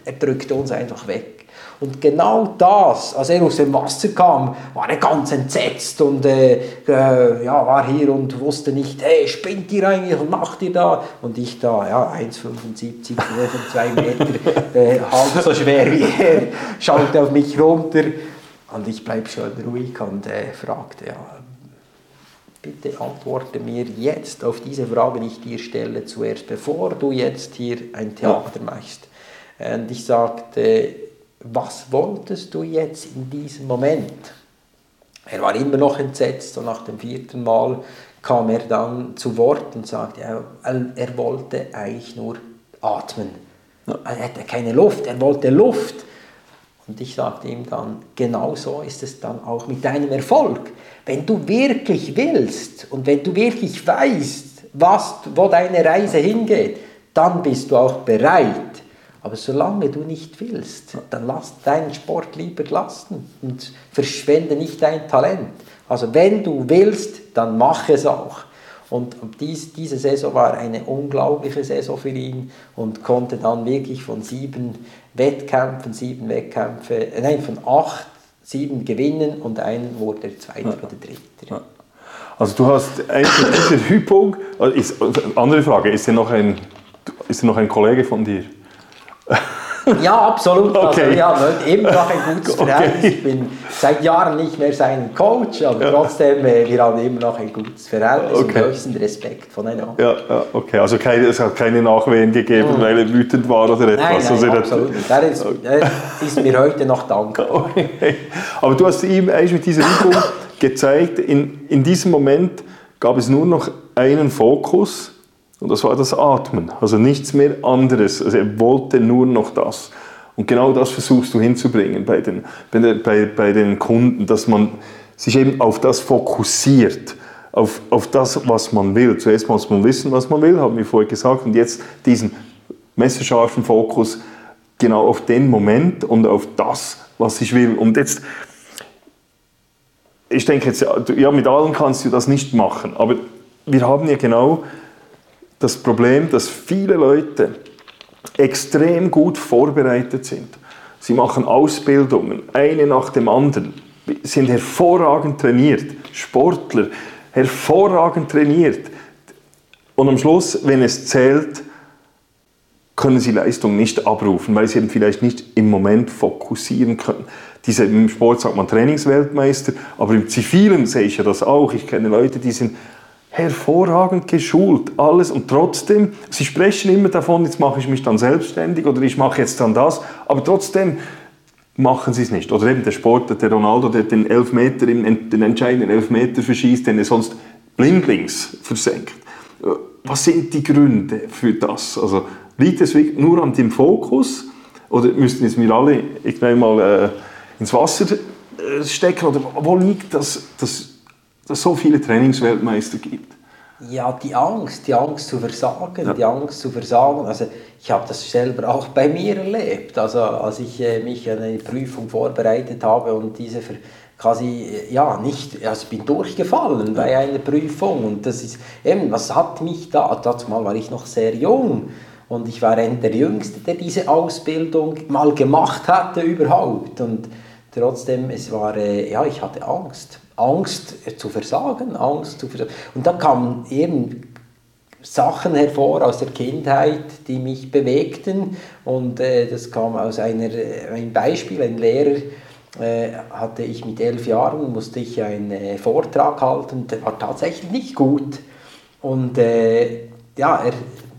er drückte uns einfach weg. Und genau das, als er aus dem Wasser kam, war er ganz entsetzt und äh, äh, ja, war hier und wusste nicht, hey, spinnt ihr eigentlich, was macht ihr da? Und ich da, ja, 1,75, 2 Meter, äh, halb so schwer wie er, schaute auf mich runter und ich bleib schön ruhig und äh, fragte, ja, bitte antworte mir jetzt auf diese Frage, die ich dir stelle, zuerst, bevor du jetzt hier ein Theater machst. Und ich sagte, was wolltest du jetzt in diesem Moment? Er war immer noch entsetzt und nach dem vierten Mal kam er dann zu Wort und sagte, er, er wollte eigentlich nur atmen. Er hatte keine Luft, er wollte Luft. Und ich sagte ihm dann, genau so ist es dann auch mit deinem Erfolg. Wenn du wirklich willst und wenn du wirklich weißt, was, wo deine Reise hingeht, dann bist du auch bereit, aber solange du nicht willst, dann lass deinen Sport lieber lassen und verschwende nicht dein Talent. Also wenn du willst, dann mach es auch. Und dies, diese Saison war eine unglaubliche Saison für ihn und konnte dann wirklich von sieben Wettkämpfen, sieben Wettkämpfe, äh, nein, von acht, sieben gewinnen und einen wurde er Zweiter ja. oder Dritter. Ja. Also du hast eigentlich diese Übung, also ist, andere Frage, ist er noch ein, ist er noch ein Kollege von dir? Ja, absolut. Also, okay. Also, wir haben immer noch ein gutes Verhältnis. Okay. Ich bin seit Jahren nicht mehr sein Coach, aber ja. trotzdem, äh, wir haben immer noch ein gutes Verhältnis okay. und höchsten Respekt voneinander. Ja, ja, okay. Also keine, es hat keine Nachwehen gegeben, mhm. weil er wütend war oder etwas. Nein, nein, also absolut. Der ist, der ist mir heute noch dankbar. Okay. Aber du hast ihm eigentlich mit dieser Übung gezeigt, in, in diesem Moment gab es nur noch einen Fokus und das war das Atmen, also nichts mehr anderes. Also er wollte nur noch das. Und genau das versuchst du hinzubringen bei den, bei, bei den Kunden, dass man sich eben auf das fokussiert, auf, auf das, was man will. Zuerst muss man wissen, was man will, haben wir vorher gesagt, und jetzt diesen messerscharfen Fokus genau auf den Moment und auf das, was ich will. Und jetzt ich denke jetzt, ja, mit allen kannst du das nicht machen, aber wir haben ja genau das Problem, dass viele Leute extrem gut vorbereitet sind. Sie machen Ausbildungen, eine nach dem anderen, sind hervorragend trainiert, Sportler, hervorragend trainiert. Und am Schluss, wenn es zählt, können sie Leistung nicht abrufen, weil sie eben vielleicht nicht im Moment fokussieren können. Diese, Im Sport sagt man Trainingsweltmeister, aber im Zivilen sehe ich ja das auch. Ich kenne Leute, die sind hervorragend geschult, alles und trotzdem, sie sprechen immer davon, jetzt mache ich mich dann selbstständig oder ich mache jetzt dann das, aber trotzdem machen sie es nicht. Oder eben der Sportler, der Ronaldo, der den Elfmeter, den entscheidenden Elfmeter verschießt, den er sonst blindlings versenkt. Was sind die Gründe für das? Also liegt es nur an dem Fokus oder müssten es mir alle ich mal äh, ins Wasser äh, stecken oder wo liegt das, dass es so viele Trainingsweltmeister gibt? Ja, die Angst, die Angst zu versagen, ja. die Angst zu versagen. Also ich habe das selber auch bei mir erlebt. Also als ich äh, mich an eine Prüfung vorbereitet habe und diese quasi äh, ja nicht, also ich bin durchgefallen bei einer Prüfung und das ist eben, was hat mich da? Dazu mal war ich noch sehr jung und ich war einer der Jüngste, der diese Ausbildung mal gemacht hatte überhaupt und trotzdem es war äh, ja ich hatte Angst Angst zu versagen, Angst zu versagen. Und da kamen eben Sachen hervor aus der Kindheit, die mich bewegten. Und äh, das kam aus einer, äh, ein Beispiel, ein Lehrer, äh, hatte ich mit elf Jahren, musste ich einen äh, Vortrag halten, der war tatsächlich nicht gut. Und äh, ja, er,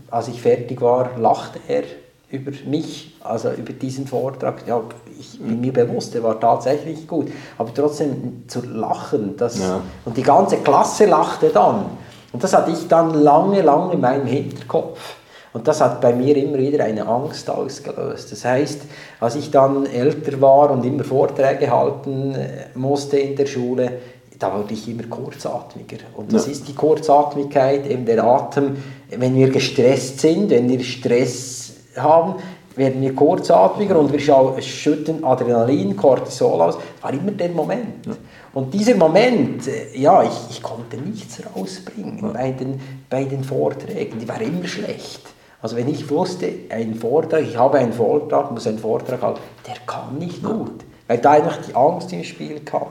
als ich fertig war, lachte er über mich, also über diesen Vortrag. Ja, ich bin mir bewusst, der war tatsächlich gut. Aber trotzdem zu lachen, das, ja. und die ganze Klasse lachte dann. Und das hatte ich dann lange, lange in meinem Hinterkopf. Und das hat bei mir immer wieder eine Angst ausgelöst. Das heißt, als ich dann älter war und immer Vorträge halten äh, musste in der Schule, da wurde ich immer kurzatmiger. Und das ja. ist die Kurzatmigkeit, eben der Atem, wenn wir gestresst sind, wenn wir Stress haben, werden wir kurzatmiger und wir schütten Adrenalin, Cortisol aus. Das war immer der Moment. Ja. Und dieser Moment, äh, ja, ich, ich konnte nichts rausbringen ja. bei, den, bei den Vorträgen, die war immer schlecht. Also wenn ich wusste, ein Vortrag, ich habe einen Vortrag, muss einen Vortrag halten, der kam nicht gut, weil da einfach die Angst ins Spiel kam.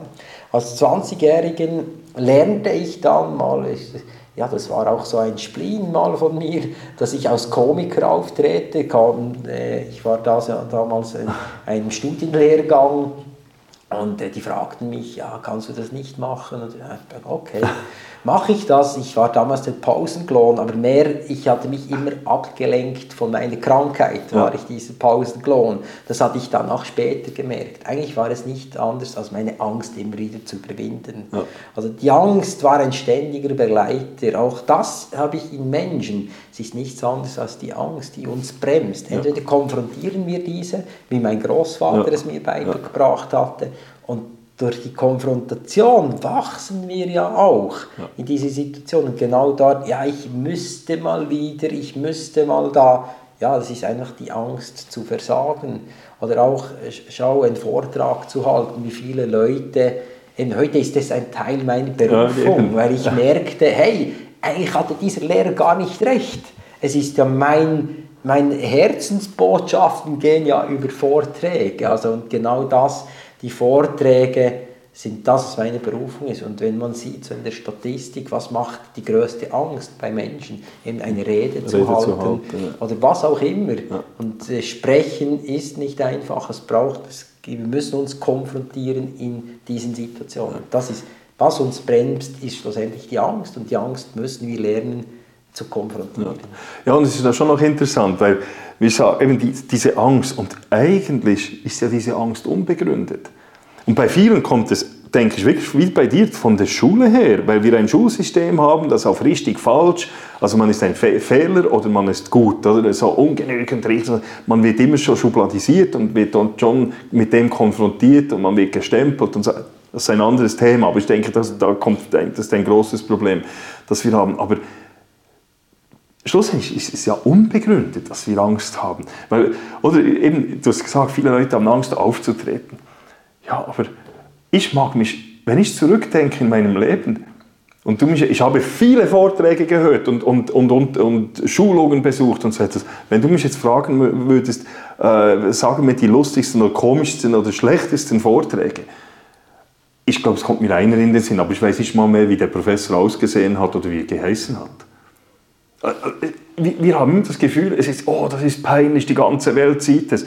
Als 20-Jährigen lernte ich dann mal, ja, das war auch so ein Spleen mal von mir, dass ich als Komiker auftrete. Äh, ich war da, damals in einem Studienlehrgang und äh, die fragten mich, ja, kannst du das nicht machen? Und, ja, okay mache ich das. Ich war damals der Pausenklon, aber mehr, ich hatte mich immer abgelenkt von meiner Krankheit, war ja. ich dieser Pausenklon. Das hatte ich dann auch später gemerkt. Eigentlich war es nicht anders, als meine Angst immer wieder zu überwinden. Ja. Also die Angst war ein ständiger Begleiter. Auch das habe ich in Menschen. Es ist nichts anderes als die Angst, die uns bremst. Entweder konfrontieren wir diese, wie mein Großvater es mir beigebracht hatte, und durch die Konfrontation wachsen wir ja auch ja. in diese Situation. Und genau dort, ja, ich müsste mal wieder, ich müsste mal da. Ja, das ist einfach die Angst zu versagen. Oder auch, schau, einen Vortrag zu halten, wie viele Leute, eben heute ist das ein Teil meiner Berufung, ja, weil ich merkte, hey, eigentlich hatte dieser Lehrer gar nicht recht. Es ist ja mein, meine Herzensbotschaften gehen ja über Vorträge. Also und genau das die Vorträge sind das, was meine Berufung ist. Und wenn man sieht so in der Statistik, was macht die größte Angst bei Menschen, eben eine Rede, Rede zu halten, zu halten ja. oder was auch immer. Ja. Und äh, sprechen ist nicht einfach, es braucht, es, wir müssen uns konfrontieren in diesen Situationen. Ja. Das ist, was uns bremst, ist schlussendlich die Angst und die Angst müssen wir lernen zu konfrontieren. Ja, und es ist da schon noch interessant, weil wir sagen, eben die, diese Angst, und eigentlich ist ja diese Angst unbegründet. Und bei vielen kommt es, denke ich, wirklich wie bei dir von der Schule her, weil wir ein Schulsystem haben, das auf richtig, falsch, also man ist ein Fe Fehler oder man ist gut, oder so ungenügend, man wird immer schon schubladisiert und wird dann schon mit dem konfrontiert und man wird gestempelt und so. Das ist ein anderes Thema, aber ich denke, das, da kommt, das ist ein großes Problem, das wir haben. Aber Schlussendlich ist es ja unbegründet, dass wir Angst haben. Weil, oder eben, du hast gesagt, viele Leute haben Angst aufzutreten. Ja, aber ich mag mich, wenn ich zurückdenke in meinem Leben, und du mich, ich habe viele Vorträge gehört und, und, und, und, und Schulungen besucht und so etwas. Wenn du mich jetzt fragen würdest, äh, sagen mir die lustigsten oder komischsten oder schlechtesten Vorträge, ich glaube, es kommt mir einer in den Sinn, aber ich weiß nicht mal mehr, wie der Professor ausgesehen hat oder wie er geheißen hat. Äh, äh, wir haben das Gefühl, es ist, oh, das ist peinlich, die ganze Welt sieht es.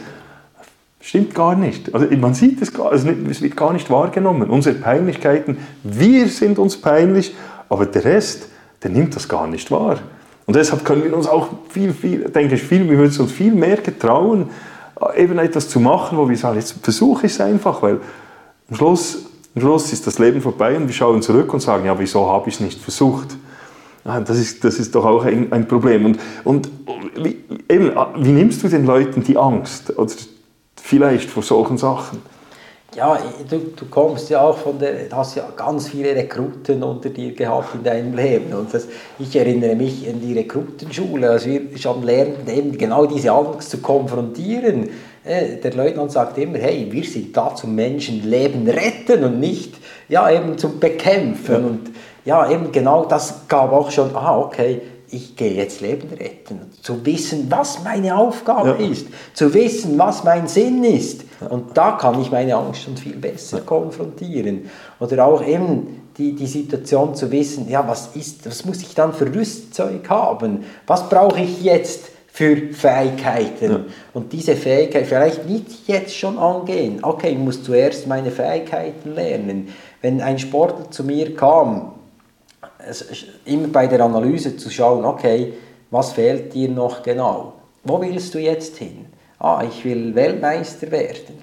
Stimmt gar nicht. Also man sieht es gar, es wird gar nicht wahrgenommen. Unsere Peinlichkeiten, wir sind uns peinlich, aber der Rest, der nimmt das gar nicht wahr. Und deshalb können wir uns auch viel, viel, denke ich, viel, wir würden uns viel mehr getrauen, eben etwas zu machen, wo wir sagen, jetzt versuche ich es einfach, weil am Schluss, am Schluss ist das Leben vorbei und wir schauen zurück und sagen, ja, wieso habe ich es nicht versucht? Das ist, das ist doch auch ein, ein Problem. Und, und wie, eben, wie nimmst du den Leuten die Angst? Oder vielleicht vor solchen Sachen? Ja, du, du kommst ja auch von der, hast ja ganz viele Rekruten unter dir gehabt in deinem Leben. Und das, ich erinnere mich an die Rekrutenschule, als wir schon lernten, eben genau diese Angst zu konfrontieren. Äh, der Leutnant sagt immer, hey, wir sind da zum Menschenleben retten und nicht ja, eben zum Bekämpfen. Ja. Und ja, eben genau das gab auch schon, ah, okay, ich gehe jetzt Leben retten. Zu wissen, was meine Aufgabe ja. ist, zu wissen, was mein Sinn ist. Und da kann ich meine Angst schon viel besser ja. konfrontieren. Oder auch eben die, die Situation zu wissen, ja, was, ist, was muss ich dann für Rüstzeug haben? Was brauche ich jetzt? für Fähigkeiten. Ja. Und diese Fähigkeit vielleicht nicht jetzt schon angehen. Okay, ich muss zuerst meine Fähigkeiten lernen. Wenn ein Sportler zu mir kam, immer bei der Analyse zu schauen, okay, was fehlt dir noch genau? Wo willst du jetzt hin? Ah, ich will Weltmeister werden.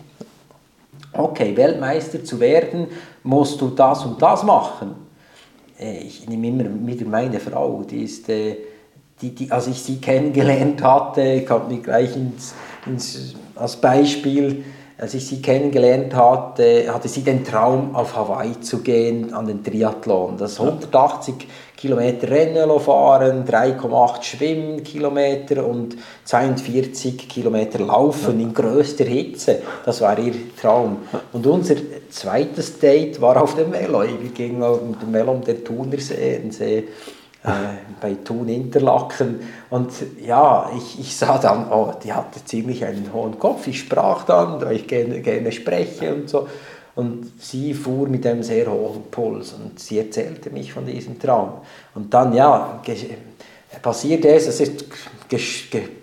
Okay, Weltmeister zu werden, musst du das und das machen. Äh, ich nehme immer wieder meine Frau, die ist, äh, die, die, als ich sie kennengelernt hatte, kommt mir gleich ins, ins, als Beispiel, als ich sie kennengelernt hatte, hatte sie den Traum, auf Hawaii zu gehen an den Triathlon. Das 180 Kilometer Rennvelo fahren, 3,8 Schwimmkilometer und 42 Kilometer Laufen in größter Hitze. Das war ihr Traum. Und unser zweites Date war auf dem Velo. Wir gingen mit dem Velo um den Thunersee, See bei Thun Interlaken. Und ja, ich, ich sah dann, oh, die hatte ziemlich einen hohen Kopf. Ich sprach dann, weil ich gerne, gerne spreche und so. Und sie fuhr mit einem sehr hohen Puls und sie erzählte mich von diesem Traum. Und dann, ja, passierte es, dass es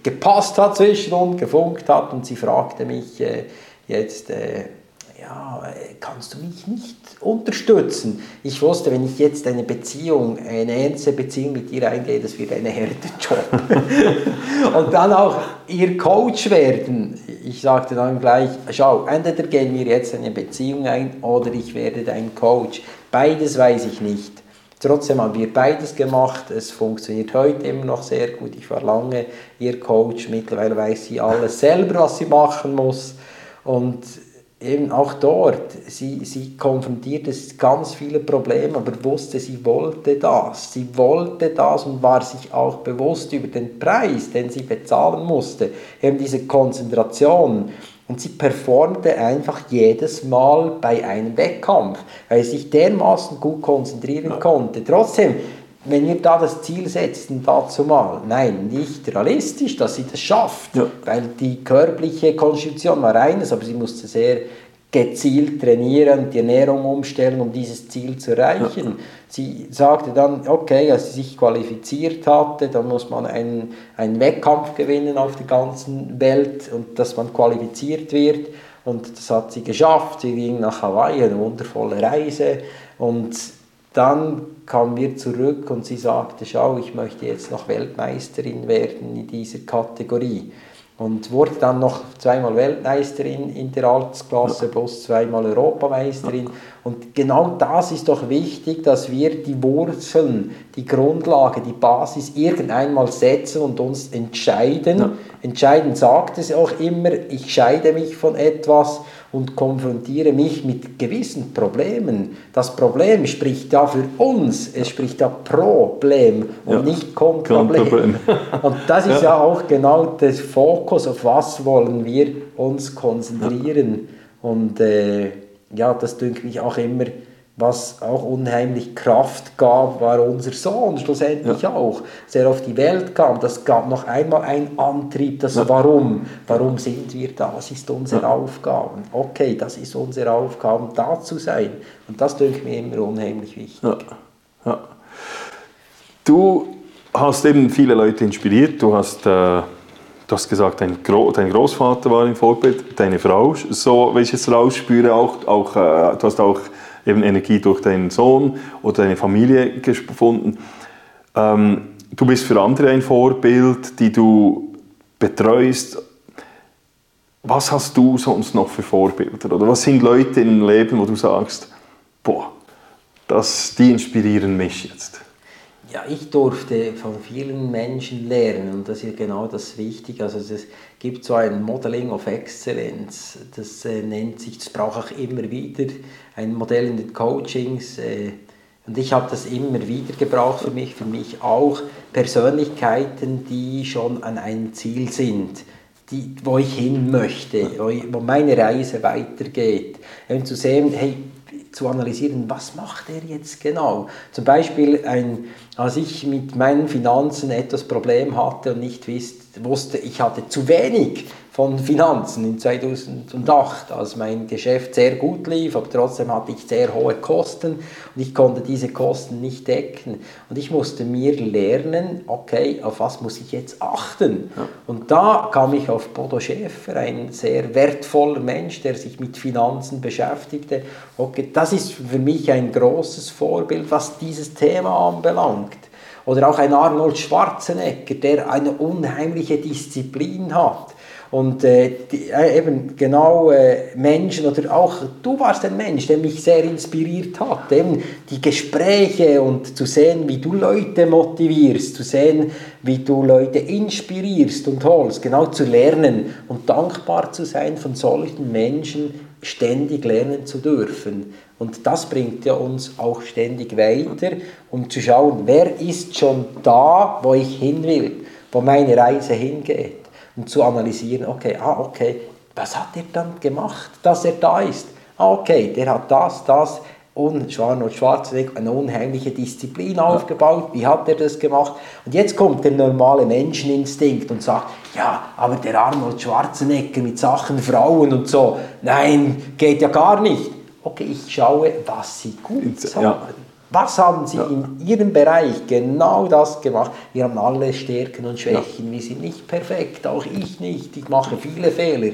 gepasst hat zwischen uns, gefunkt hat und sie fragte mich äh, jetzt, äh, ja, kannst du mich nicht unterstützen? Ich wusste, wenn ich jetzt eine Beziehung, eine ernste Beziehung mit dir eingehe, das wird eine harte Job. und dann auch ihr Coach werden. Ich sagte dann gleich, schau, entweder gehen wir jetzt eine Beziehung ein oder ich werde dein Coach. Beides weiß ich nicht. Trotzdem haben wir beides gemacht. Es funktioniert heute immer noch sehr gut. Ich war lange ihr Coach. Mittlerweile weiß sie alles selber, was sie machen muss. Und eben auch dort, sie, sie konfrontierte ganz viele Probleme, aber wusste, sie wollte das. Sie wollte das und war sich auch bewusst über den Preis, den sie bezahlen musste. Eben diese Konzentration. Und sie performte einfach jedes Mal bei einem Wettkampf, weil sie sich dermaßen gut konzentrieren konnte. Trotzdem, wenn wir da das Ziel setzen, dazu mal, nein, nicht realistisch, dass sie das schafft, ja. weil die körperliche Konstitution war eines, aber sie musste sehr gezielt trainieren, die Ernährung umstellen, um dieses Ziel zu erreichen. Ja. Sie sagte dann, okay, als sie sich qualifiziert hatte, dann muss man einen, einen Wettkampf gewinnen auf der ganzen Welt und dass man qualifiziert wird. Und das hat sie geschafft. Sie ging nach Hawaii, eine wundervolle Reise. Und dann kamen wir zurück und sie sagte, schau, ich möchte jetzt noch Weltmeisterin werden in dieser Kategorie. Und wurde dann noch zweimal Weltmeisterin in der Altersklasse plus zweimal Europameisterin. Und genau das ist doch wichtig, dass wir die Wurzeln, die Grundlage, die Basis irgendeinmal setzen und uns entscheiden. Ja. Entscheiden sagt es auch immer, ich scheide mich von etwas und konfrontiere mich mit gewissen Problemen. Das Problem spricht ja für uns, es spricht ja Problem und ja, nicht Kontraproblem. und das ist ja. ja. auch genau der Fokus, auf was wollen wir uns konzentrieren. Ja. Und äh, ja, das denke ich auch immer was auch unheimlich Kraft gab, war unser Sohn schlussendlich ja. auch. Als er auf die Welt kam, das gab noch einmal einen Antrieb, das ja. Warum. Warum sind wir da? Was ist unsere ja. Aufgabe? Okay, das ist unsere Aufgabe, da zu sein. Und das denke mir immer unheimlich wichtig. Ja. Du hast eben viele Leute inspiriert. Du hast, äh, du hast gesagt, dein, Gro dein Großvater war ein Vorbild, deine Frau, so wenn ich es rausspüre, auch, auch, äh, du hast auch eben Energie durch deinen Sohn oder deine Familie gefunden. Ähm, du bist für andere ein Vorbild, die du betreust. Was hast du sonst noch für Vorbilder? Oder was sind Leute im Leben, wo du sagst, boah, das, die inspirieren mich jetzt? Ja, ich durfte von vielen Menschen lernen und das ist genau das Wichtige. Also es gibt so ein Modeling of Excellence, das äh, nennt sich, das brauche ich immer wieder, ein Modell in den Coachings. Äh, und ich habe das immer wieder gebraucht für mich, für mich auch Persönlichkeiten, die schon an einem Ziel sind. Die, wo ich hin möchte, wo, ich, wo meine Reise weitergeht. Und zu sehen, hey, zu analysieren, was macht er jetzt genau. Zum Beispiel, ein, als ich mit meinen Finanzen etwas Problem hatte und nicht wusste, ich hatte zu wenig von Finanzen in 2008, als mein Geschäft sehr gut lief, aber trotzdem hatte ich sehr hohe Kosten und ich konnte diese Kosten nicht decken. Und ich musste mir lernen, okay, auf was muss ich jetzt achten? Ja. Und da kam ich auf Bodo Schäfer, ein sehr wertvoller Mensch, der sich mit Finanzen beschäftigte. Okay, das ist für mich ein großes Vorbild, was dieses Thema anbelangt. Oder auch ein Arnold Schwarzenegger, der eine unheimliche Disziplin hat und äh, die, äh, eben genau äh, Menschen oder auch du warst ein Mensch, der mich sehr inspiriert hat. Eben die Gespräche und zu sehen, wie du Leute motivierst, zu sehen, wie du Leute inspirierst und holst, genau zu lernen und dankbar zu sein von solchen Menschen, ständig lernen zu dürfen. Und das bringt ja uns auch ständig weiter, um zu schauen, wer ist schon da, wo ich hin will, wo meine Reise hingeht und zu analysieren, okay, ah, okay, was hat er dann gemacht, dass er da ist? Ah, okay, der hat das, das und Arnold Schwarzenegger eine unheimliche Disziplin aufgebaut. Wie hat er das gemacht? Und jetzt kommt der normale Menscheninstinkt und sagt, ja, aber der Arnold Schwarzenegger mit Sachen Frauen und so, nein, geht ja gar nicht. Okay, ich schaue, was sie gut sagen. Ja. Was haben Sie ja. in Ihrem Bereich genau das gemacht? Wir haben alle Stärken und Schwächen. Ja. Wir sind nicht perfekt, auch ich nicht. Ich mache viele Fehler.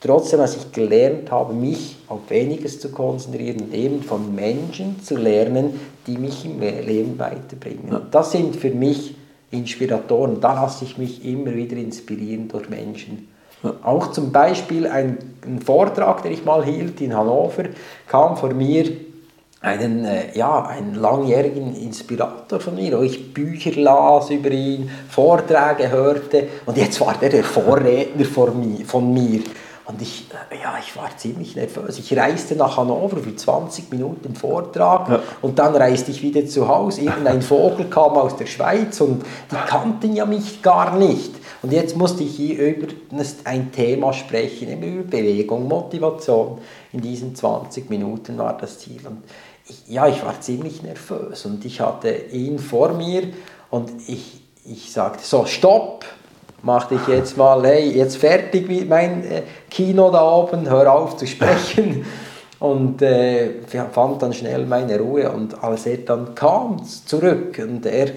Trotzdem, was ich gelernt habe, mich auf weniges zu konzentrieren und eben von Menschen zu lernen, die mich im Leben weiterbringen. Ja. Das sind für mich Inspiratoren. Da lasse ich mich immer wieder inspirieren durch Menschen. Auch zum Beispiel ein, ein Vortrag, den ich mal hielt in Hannover, kam vor mir einen, äh, ja, einen langjährigen Inspirator von mir, wo ich Bücher las über ihn, Vorträge hörte und jetzt war der der Vorredner von mir. Und ich, äh, ja, ich war ziemlich nervös. Ich reiste nach Hannover für 20 Minuten Vortrag ja. und dann reiste ich wieder zu Hause. Irgendein Vogel kam aus der Schweiz und die kannten ja mich gar nicht. Und jetzt musste ich hier über ein Thema sprechen, über Bewegung, Motivation. In diesen 20 Minuten war das Ziel. Und ich, ja, ich war ziemlich nervös und ich hatte ihn vor mir und ich, ich sagte, so, stopp, mach dich jetzt mal, hey, jetzt fertig mit mein äh, Kino da oben, hör auf zu sprechen. Und äh, fand dann schnell meine Ruhe und als er dann kam zurück und er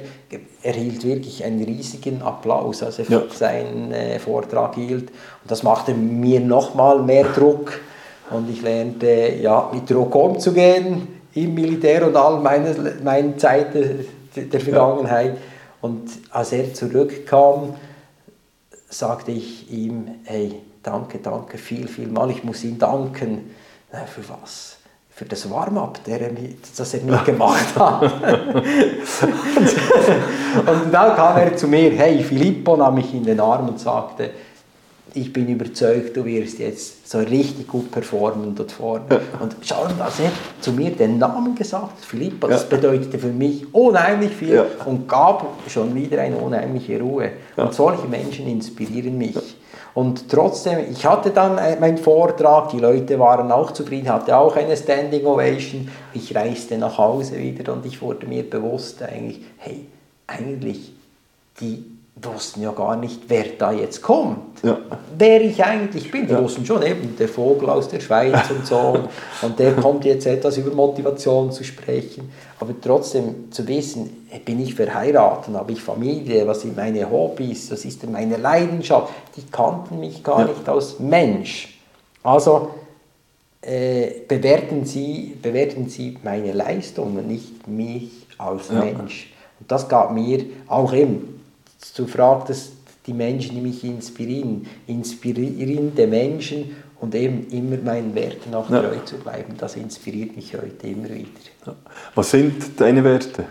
erhielt wirklich einen riesigen Applaus, als er ja. seinen äh, Vortrag hielt. Und das machte mir nochmal mehr Druck und ich lernte ja, mit Druck umzugehen im Militär und all meine, meine Zeit der Vergangenheit. Und als er zurückkam, sagte ich ihm, hey, danke, danke, viel, viel mal, ich muss ihm danken. Na, für was? Für das Warm-up, das er mir gemacht hat. und, dann kam er zu mir, hey, Filippo nahm mich in den Arm und sagte, ich bin überzeugt, du wirst jetzt so richtig gut performen dort vorne. Ja. Und schau, als er zu mir den Namen gesagt Philippa, das ja. bedeutete für mich unheimlich viel ja. und gab schon wieder eine unheimliche Ruhe. Und solche Menschen inspirieren mich. Und trotzdem, ich hatte dann meinen Vortrag, die Leute waren auch zufrieden, hatte auch eine Standing Ovation. Ich reiste nach Hause wieder und ich wurde mir bewusst eigentlich, hey, eigentlich die wussten ja gar nicht, wer da jetzt kommt, ja. wer ich eigentlich bin. Die ja. wussten schon eben, der Vogel aus der Schweiz und so. Und der kommt jetzt etwas über Motivation zu sprechen. Aber trotzdem zu wissen, bin ich verheiratet, habe ich Familie, was sind meine Hobbys, was ist denn meine Leidenschaft, die kannten mich gar ja. nicht als Mensch. Also äh, bewerten, Sie, bewerten Sie meine Leistungen, nicht mich als Mensch. Und das gab mir auch eben Du fragtest die Menschen, die mich inspirieren, inspirierende Menschen und eben immer meinen Werten auch ja. treu zu bleiben. Das inspiriert mich heute immer wieder. Ja. Was sind deine Werte?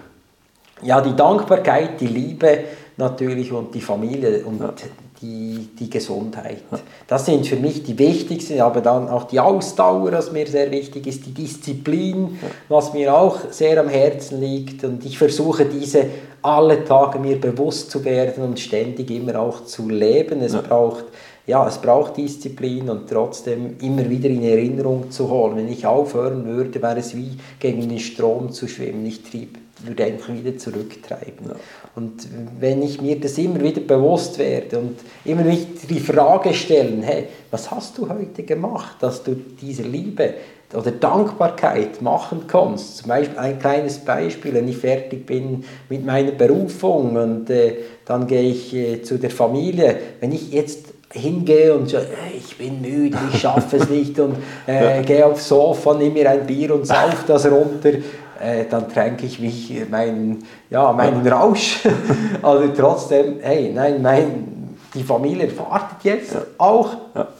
Ja, die Dankbarkeit, die Liebe natürlich und die Familie und ja. die, die Gesundheit. Das sind für mich die wichtigsten, aber dann auch die Ausdauer, was mir sehr wichtig ist, die Disziplin, was mir auch sehr am Herzen liegt und ich versuche diese alle Tage mir bewusst zu werden und ständig immer auch zu leben. Es ja. braucht ja, es braucht Disziplin und trotzdem immer wieder in Erinnerung zu holen. Wenn ich aufhören würde, wäre es wie gegen den Strom zu schwimmen. Ich trieb, würde einfach wieder zurücktreiben. Ja. Und wenn ich mir das immer wieder bewusst werde und immer wieder die Frage stellen, hey, was hast du heute gemacht, dass du diese Liebe oder Dankbarkeit machen kannst. Zum Beispiel ein kleines Beispiel, wenn ich fertig bin mit meiner Berufung und äh, dann gehe ich äh, zu der Familie. Wenn ich jetzt hingehe und sage, ich bin müde, ich schaffe es nicht und äh, gehe aufs Sofa, nehme mir ein Bier und sauf das runter, äh, dann tränke ich mich meinen, ja, meinen Rausch. also trotzdem, hey, nein, mein, die Familie wartet jetzt auch,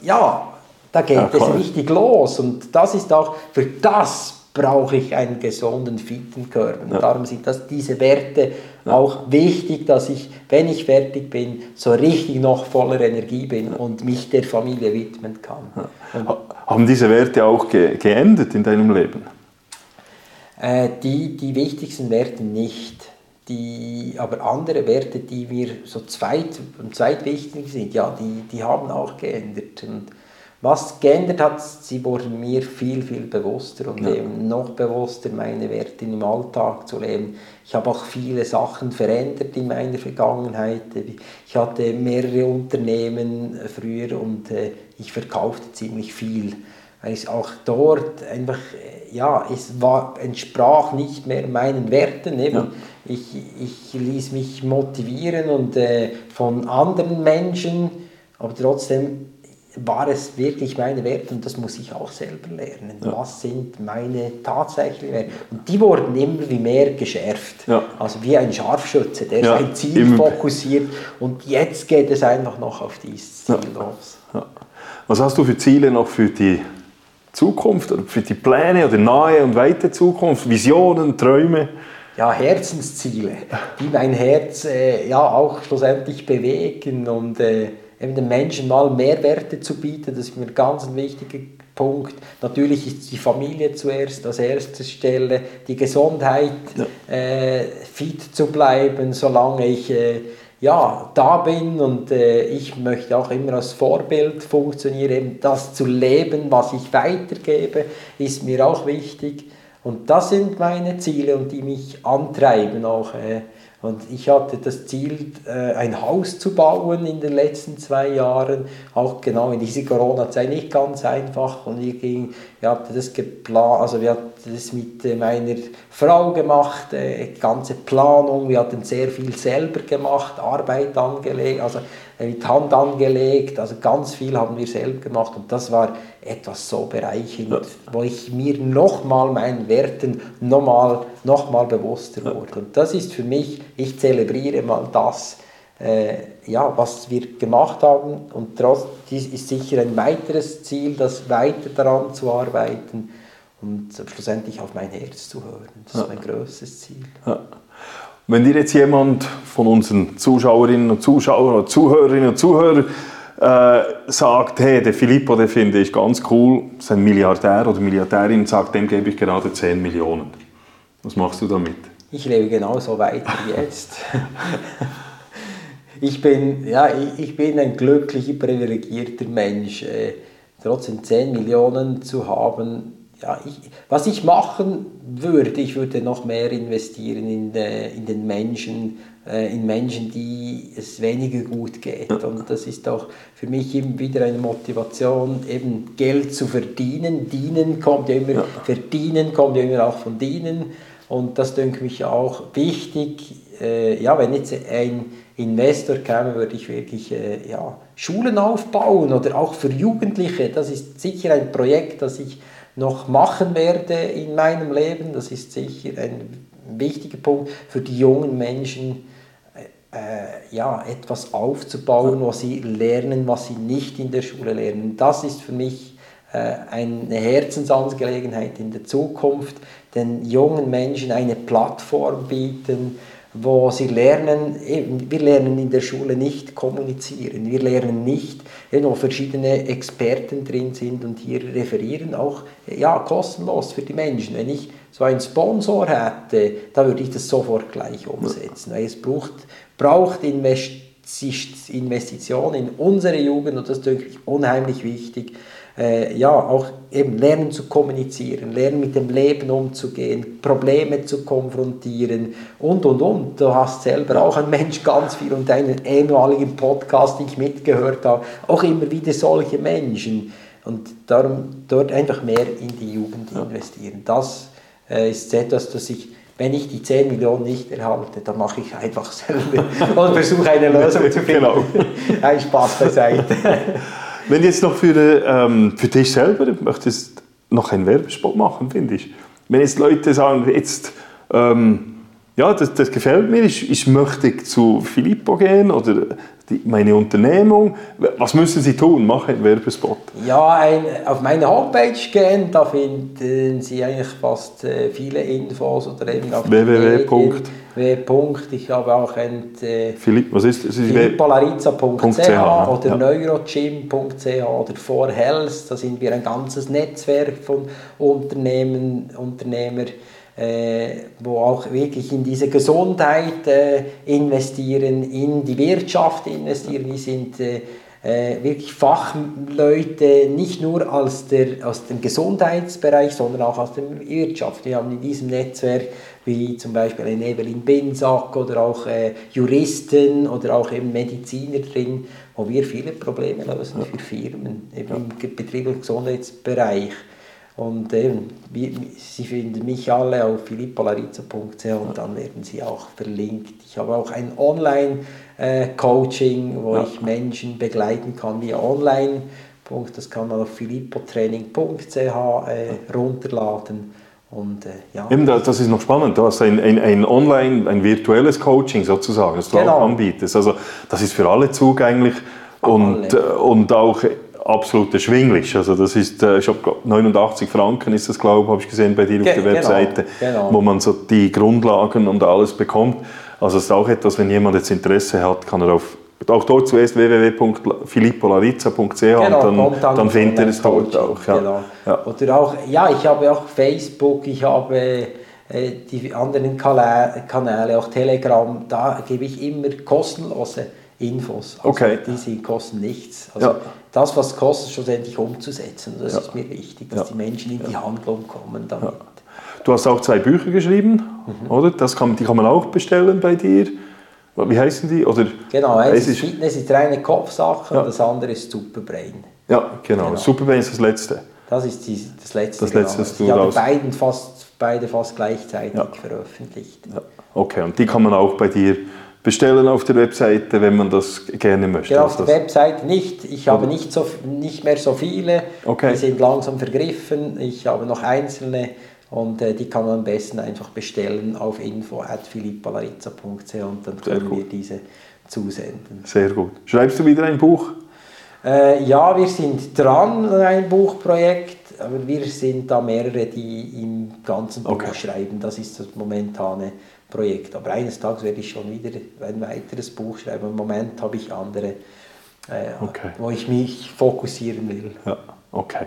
ja, da geht ja, es richtig los. Und das ist auch, für das brauche ich einen gesunden, fitten Körper. Und ja. darum sind das, diese Werte ja. auch wichtig, dass ich, wenn ich fertig bin, so richtig noch voller Energie bin und mich der Familie widmen kann. Haben diese Werte auch ge geändert in deinem Leben? Äh, die, die wichtigsten Werte nicht. Die, aber andere Werte, die mir so zweit, zweitwichtig sind, ja, die, die haben auch geändert. Und was geändert hat, sie wurden mir viel, viel bewusster und ja. eben noch bewusster, meine Werte im Alltag zu leben. Ich habe auch viele Sachen verändert in meiner Vergangenheit. Ich hatte mehrere Unternehmen früher und äh, ich verkaufte ziemlich viel. Weil es auch dort einfach, äh, ja, es war, entsprach nicht mehr meinen Werten. Eben. Ja. Ich, ich ließ mich motivieren und äh, von anderen Menschen, aber trotzdem war es wirklich meine Werte und das muss ich auch selber lernen. Ja. Was sind meine tatsächlichen Werte? Und die wurden immer wie mehr geschärft. Ja. Also wie ein Scharfschütze, der ja. sein Ziel immer. fokussiert und jetzt geht es einfach noch auf dieses Ziel los. Was hast du für Ziele noch für die Zukunft oder für die Pläne oder nahe und weite Zukunft? Visionen, Träume? Ja, Herzensziele, die mein Herz äh, ja auch schlussendlich bewegen und äh, eben den Menschen mal Mehrwerte zu bieten, das ist mir ganz ein wichtiger Punkt. Natürlich ist die Familie zuerst als erste Stelle, die Gesundheit, ja. äh, fit zu bleiben, solange ich äh, ja, da bin und äh, ich möchte auch immer als Vorbild funktionieren, eben das zu leben, was ich weitergebe, ist mir auch wichtig. Und das sind meine Ziele und die mich antreiben auch. Äh, und ich hatte das Ziel, äh, ein Haus zu bauen in den letzten zwei Jahren, auch genau in dieser Corona-Zeit nicht ganz einfach. Und wir, ging, wir hatten das geplant, also wir hatten das mit äh, meiner Frau gemacht, äh, ganze Planung, wir hatten sehr viel selber gemacht, Arbeit angelegt, also mit Hand angelegt, also ganz viel haben wir selber gemacht. Und das war etwas so bereichernd, ja. wo ich mir nochmal meinen Werten nochmal noch mal bewusster wurde. Und das ist für mich, ich zelebriere mal das, äh, ja, was wir gemacht haben. Und trotzdem ist sicher ein weiteres Ziel, das weiter daran zu arbeiten und schlussendlich auf mein Herz zu hören. Das ist mein größtes Ziel. Ja. Wenn dir jetzt jemand von unseren Zuschauerinnen und Zuschauern oder Zuhörerinnen und Zuhörern äh, sagt, hey, der Filippo, der finde ich ganz cool, ist ein Milliardär oder Milliardärin, sagt, dem gebe ich gerade 10 Millionen. Was machst du damit? Ich lebe genauso weiter wie jetzt. ich bin, ja, ich, ich bin ein glücklicher, privilegierter Mensch. Äh, trotzdem 10 Millionen zu haben, ja, ich, was ich machen würde, ich würde noch mehr investieren in, de, in den Menschen, äh, in Menschen, die es weniger gut geht. Und das ist auch für mich immer wieder eine Motivation, eben Geld zu verdienen. Dienen kommt ja immer, ja. verdienen kommt ja immer auch von dienen. Und das denke ich auch wichtig. Äh, ja, wenn jetzt ein Investor käme, würde ich wirklich äh, ja, Schulen aufbauen oder auch für Jugendliche. Das ist sicher ein Projekt, das ich noch machen werde in meinem Leben. Das ist sicher ein wichtiger Punkt für die jungen Menschen, äh, ja, etwas aufzubauen, wo sie lernen, was sie nicht in der Schule lernen. Das ist für mich äh, eine Herzensangelegenheit in der Zukunft, den jungen Menschen eine Plattform bieten, wo sie lernen, wir lernen in der Schule nicht kommunizieren, wir lernen nicht, wo verschiedene Experten drin sind und hier referieren, auch ja, kostenlos für die Menschen. Wenn ich so einen Sponsor hätte, da würde ich das sofort gleich umsetzen. Weil es braucht, braucht Investitionen in unsere Jugend und das ist wirklich unheimlich wichtig äh, ja, auch eben lernen zu kommunizieren, lernen mit dem Leben umzugehen, Probleme zu konfrontieren und, und, und. Du hast selber auch ein Mensch ganz viel und deinen ehemaligen Podcast, den ich mitgehört habe, auch immer wieder solche Menschen. Und darum dort einfach mehr in die Jugend investieren. Das äh, ist etwas, das ich wenn ich die 10 Millionen nicht erhalte, dann mache ich einfach selber und versuche eine Lösung zu finden. Genau. Ein Spaß beiseite. Wenn jetzt noch für, ähm, für dich selber möchtest noch einen Werbespot machen, finde ich. Wenn jetzt Leute sagen, jetzt, ähm, ja, das, das gefällt mir, ich, ich möchte zu Filippo gehen oder die, meine Unternehmung. Was müssen sie tun? Mach einen Werbespot. Ja, ein, auf meine Homepage gehen, da finden Sie eigentlich fast äh, viele Infos oder eben auf www. Ich habe auch ein äh, Philipp, was ist das? philippolariza.ch oder ja. neurogym.ch oder For Health. Da sind wir ein ganzes Netzwerk von Unternehmen, Unternehmer wo auch wirklich in diese Gesundheit äh, investieren, in die Wirtschaft investieren. Die sind äh, äh, wirklich Fachleute, nicht nur aus, der, aus dem Gesundheitsbereich, sondern auch aus der Wirtschaft. Wir haben in diesem Netzwerk wie zum Beispiel eine Evelyn Binsack oder auch äh, Juristen oder auch eben Mediziner drin, wo wir viele Probleme lösen für Firmen, eben im Betrieb- und Gesundheitsbereich. Und eben, Sie finden mich alle auf philippolariza.ch und dann werden Sie auch verlinkt. Ich habe auch ein Online-Coaching, wo ja. ich Menschen begleiten kann via Online. Das kann man auf filippotraining.ch äh, runterladen. Und, äh, ja. Eben, das ist noch spannend. Du hast ein, ein, ein Online, ein virtuelles Coaching sozusagen, das du genau. auch anbietest. Also das ist für alle zugänglich und, alle. Äh, und auch absolut erschwinglich. Also das ist, äh, ich glaube 89 Franken ist das, glaube ich, habe ich gesehen bei dir auf der genau, Webseite, genau. wo man so die Grundlagen und alles bekommt. Also es ist auch etwas, wenn jemand jetzt Interesse hat, kann er auf auch dort zuerst www.filippolarizza.ch genau, und dann, dann, dann findet er es dort auch. Ja. Genau. Ja. Oder auch, ja, ich habe auch Facebook, ich habe äh, die anderen Kanäle, auch Telegram, da gebe ich immer kostenlose Infos. Also okay. Die sind, kosten nichts. Also ja. Das, was kostet, schlussendlich umzusetzen. Das ja. ist mir wichtig, dass ja. die Menschen in die Handlung kommen damit. Du hast auch zwei Bücher geschrieben, mhm. oder? Das kann, die kann man auch bestellen bei dir. Wie heißen die? Oder genau, eins ist Fitness ist reine Kopfsache und das andere ist Superbrain. Ja, genau. genau. Superbrain ist das letzte. Das ist die, das letzte. Das letzte genau. Ich habe beiden fast, beide fast gleichzeitig veröffentlicht. Okay, und die kann man auch bei dir bestellen auf der Webseite, wenn man das gerne möchte. Ja, auf der Webseite nicht. Ich habe nicht, so, nicht mehr so viele. Okay. Die sind langsam vergriffen. Ich habe noch einzelne und äh, die kann man am besten einfach bestellen auf info.philippalarizza.ch und dann können wir diese zusenden. Sehr gut. Schreibst du wieder ein Buch? Äh, ja, wir sind dran an einem Buchprojekt, aber wir sind da mehrere, die im ganzen Buch okay. schreiben. Das ist das momentane Projekt. Aber eines Tages werde ich schon wieder ein weiteres Buch schreiben. Im Moment habe ich andere, äh, okay. wo ich mich fokussieren will. Ja, okay.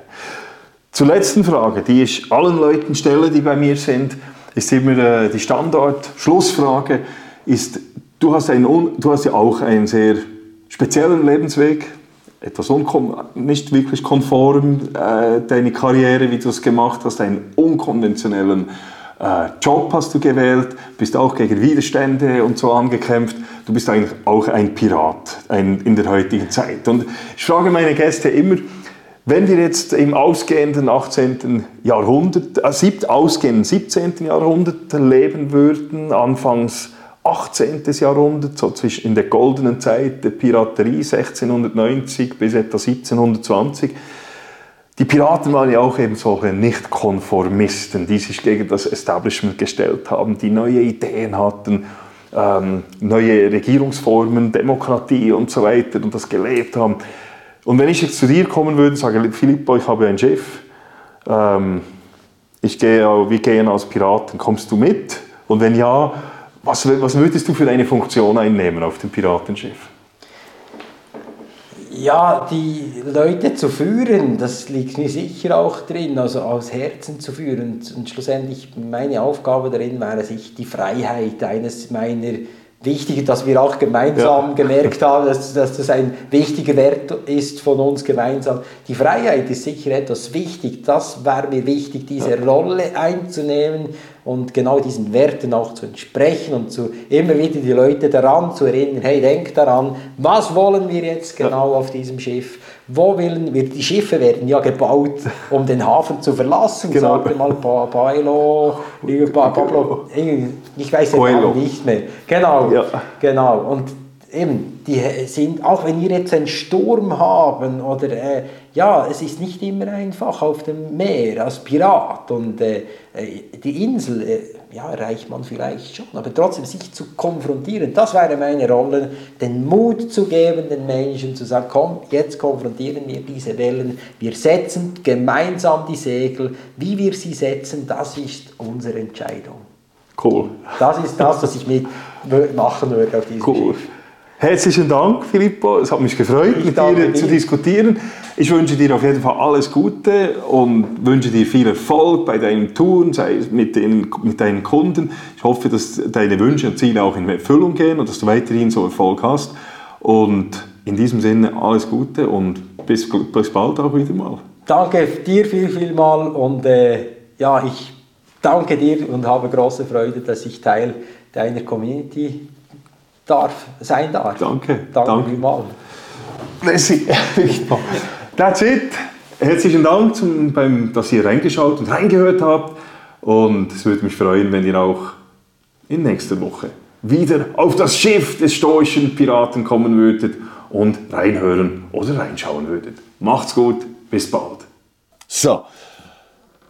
Zur letzten Frage, die ich allen Leuten stelle, die bei mir sind, ist immer äh, die Standard-Schlussfrage, ist du hast, einen, du hast ja auch einen sehr speziellen Lebensweg, etwas nicht wirklich konform, äh, deine Karriere, wie du es gemacht hast, einen unkonventionellen Job hast du gewählt, bist auch gegen Widerstände und so angekämpft. Du bist eigentlich auch ein Pirat ein, in der heutigen Zeit. Und ich frage meine Gäste immer, wenn wir jetzt im ausgehenden 18. Jahrhundert, äh, ausgehenden 17. Jahrhundert leben würden, anfangs 18. Jahrhundert, so zwischen in der goldenen Zeit der Piraterie 1690 bis etwa 1720, die Piraten waren ja auch eben solche Nicht-Konformisten, die sich gegen das Establishment gestellt haben, die neue Ideen hatten, ähm, neue Regierungsformen, Demokratie und so weiter und das gelebt haben. Und wenn ich jetzt zu dir kommen würde und sage, Filippo, ich habe ein Schiff, ähm, ich gehe, wir gehen als Piraten, kommst du mit? Und wenn ja, was, was würdest du für eine Funktion einnehmen auf dem Piratenschiff? Ja, die Leute zu führen, das liegt mir sicher auch drin, also aus Herzen zu führen. Und schlussendlich meine Aufgabe darin wäre, sich die Freiheit eines meiner wichtig, dass wir auch gemeinsam ja. gemerkt haben, dass, dass, das ein wichtiger Wert ist von uns gemeinsam. Die Freiheit ist sicher etwas wichtig. Das wäre mir wichtig, diese ja. Rolle einzunehmen und genau diesen Werten auch zu entsprechen und zu, immer wieder die Leute daran zu erinnern, hey, denk daran, was wollen wir jetzt genau ja. auf diesem Schiff? Wo wollen wir, die Schiffe werden ja gebaut, um den Hafen zu verlassen, genau. sagte mal pa Paolo, Pablo, ich weiß den Namen nicht mehr. Genau, ja. genau. Und eben, die sind, auch wenn wir jetzt einen Sturm haben oder äh, ja, es ist nicht immer einfach auf dem Meer als Pirat und äh, äh, die Insel äh, ja, erreicht man vielleicht schon, aber trotzdem sich zu konfrontieren, das wäre meine Rolle, den Mut zu geben, den Menschen zu sagen, komm, jetzt konfrontieren wir diese Wellen, wir setzen gemeinsam die Segel, wie wir sie setzen, das ist unsere Entscheidung. Cool. Das ist das, was ich mit machen würde auf diesem cool. Schiff. Herzlichen Dank, Filippo. Es hat mich gefreut, ich mit dir zu diskutieren. Ich wünsche dir auf jeden Fall alles Gute und wünsche dir viel Erfolg bei deinem Tun, sei es mit, den, mit deinen Kunden. Ich hoffe, dass deine Wünsche und Ziele auch in Erfüllung gehen und dass du weiterhin so Erfolg hast. Und in diesem Sinne alles Gute und bis, bis bald auch wieder mal. Danke dir viel, viel mal und äh, ja, ich danke dir und habe große Freude, dass ich Teil deiner Community darf, sein darf. Danke. Danke, danke. vielmals. That's it. Herzlichen Dank, zum, beim, dass ihr reingeschaut und reingehört habt. Und es würde mich freuen, wenn ihr auch in nächster Woche wieder auf das Schiff des stoischen Piraten kommen würdet und reinhören oder reinschauen würdet. Macht's gut, bis bald. So,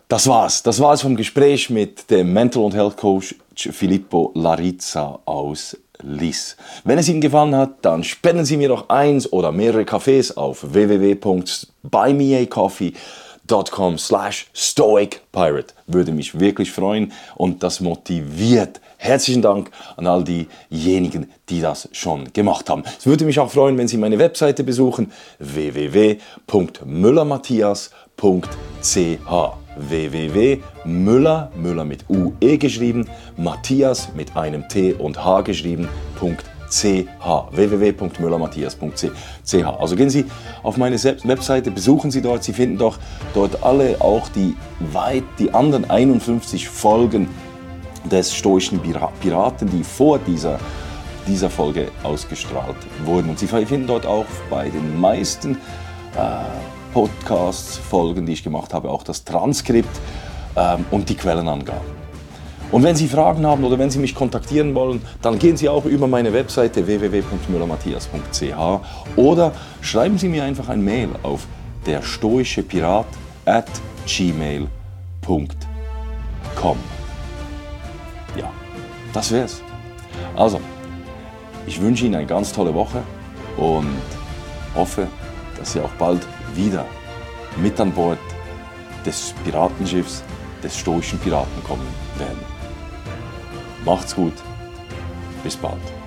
das war's. Das war's vom Gespräch mit dem Mental und Health Coach Filippo Larizza aus Lies. Wenn es Ihnen gefallen hat, dann spenden Sie mir doch eins oder mehrere Kaffees auf www.buymeacoffee.com slash stoicpirate. Würde mich wirklich freuen und das motiviert. Herzlichen Dank an all diejenigen, die das schon gemacht haben. Es würde mich auch freuen, wenn Sie meine Webseite besuchen www.müllermatthias.ch www.müller, Müller mit UE geschrieben, Matthias mit einem T und H geschrieben, .ch, www.müllermatthias.ch. Also gehen Sie auf meine Webseite, besuchen Sie dort, Sie finden doch dort alle auch die weit, die anderen 51 Folgen des stoischen Piraten, die vor dieser, dieser Folge ausgestrahlt wurden. Und Sie finden dort auch bei den meisten äh, Podcasts, Folgen, die ich gemacht habe, auch das Transkript ähm, und die Quellenangaben. Und wenn Sie Fragen haben oder wenn Sie mich kontaktieren wollen, dann gehen Sie auch über meine Webseite www.müllermatthias.ch oder schreiben Sie mir einfach ein Mail auf der stoische Pirat at gmail.com. Ja, das wär's. Also, ich wünsche Ihnen eine ganz tolle Woche und hoffe, dass Sie auch bald wieder mit an Bord des Piratenschiffs des stoischen Piraten kommen werden. Macht's gut, bis bald.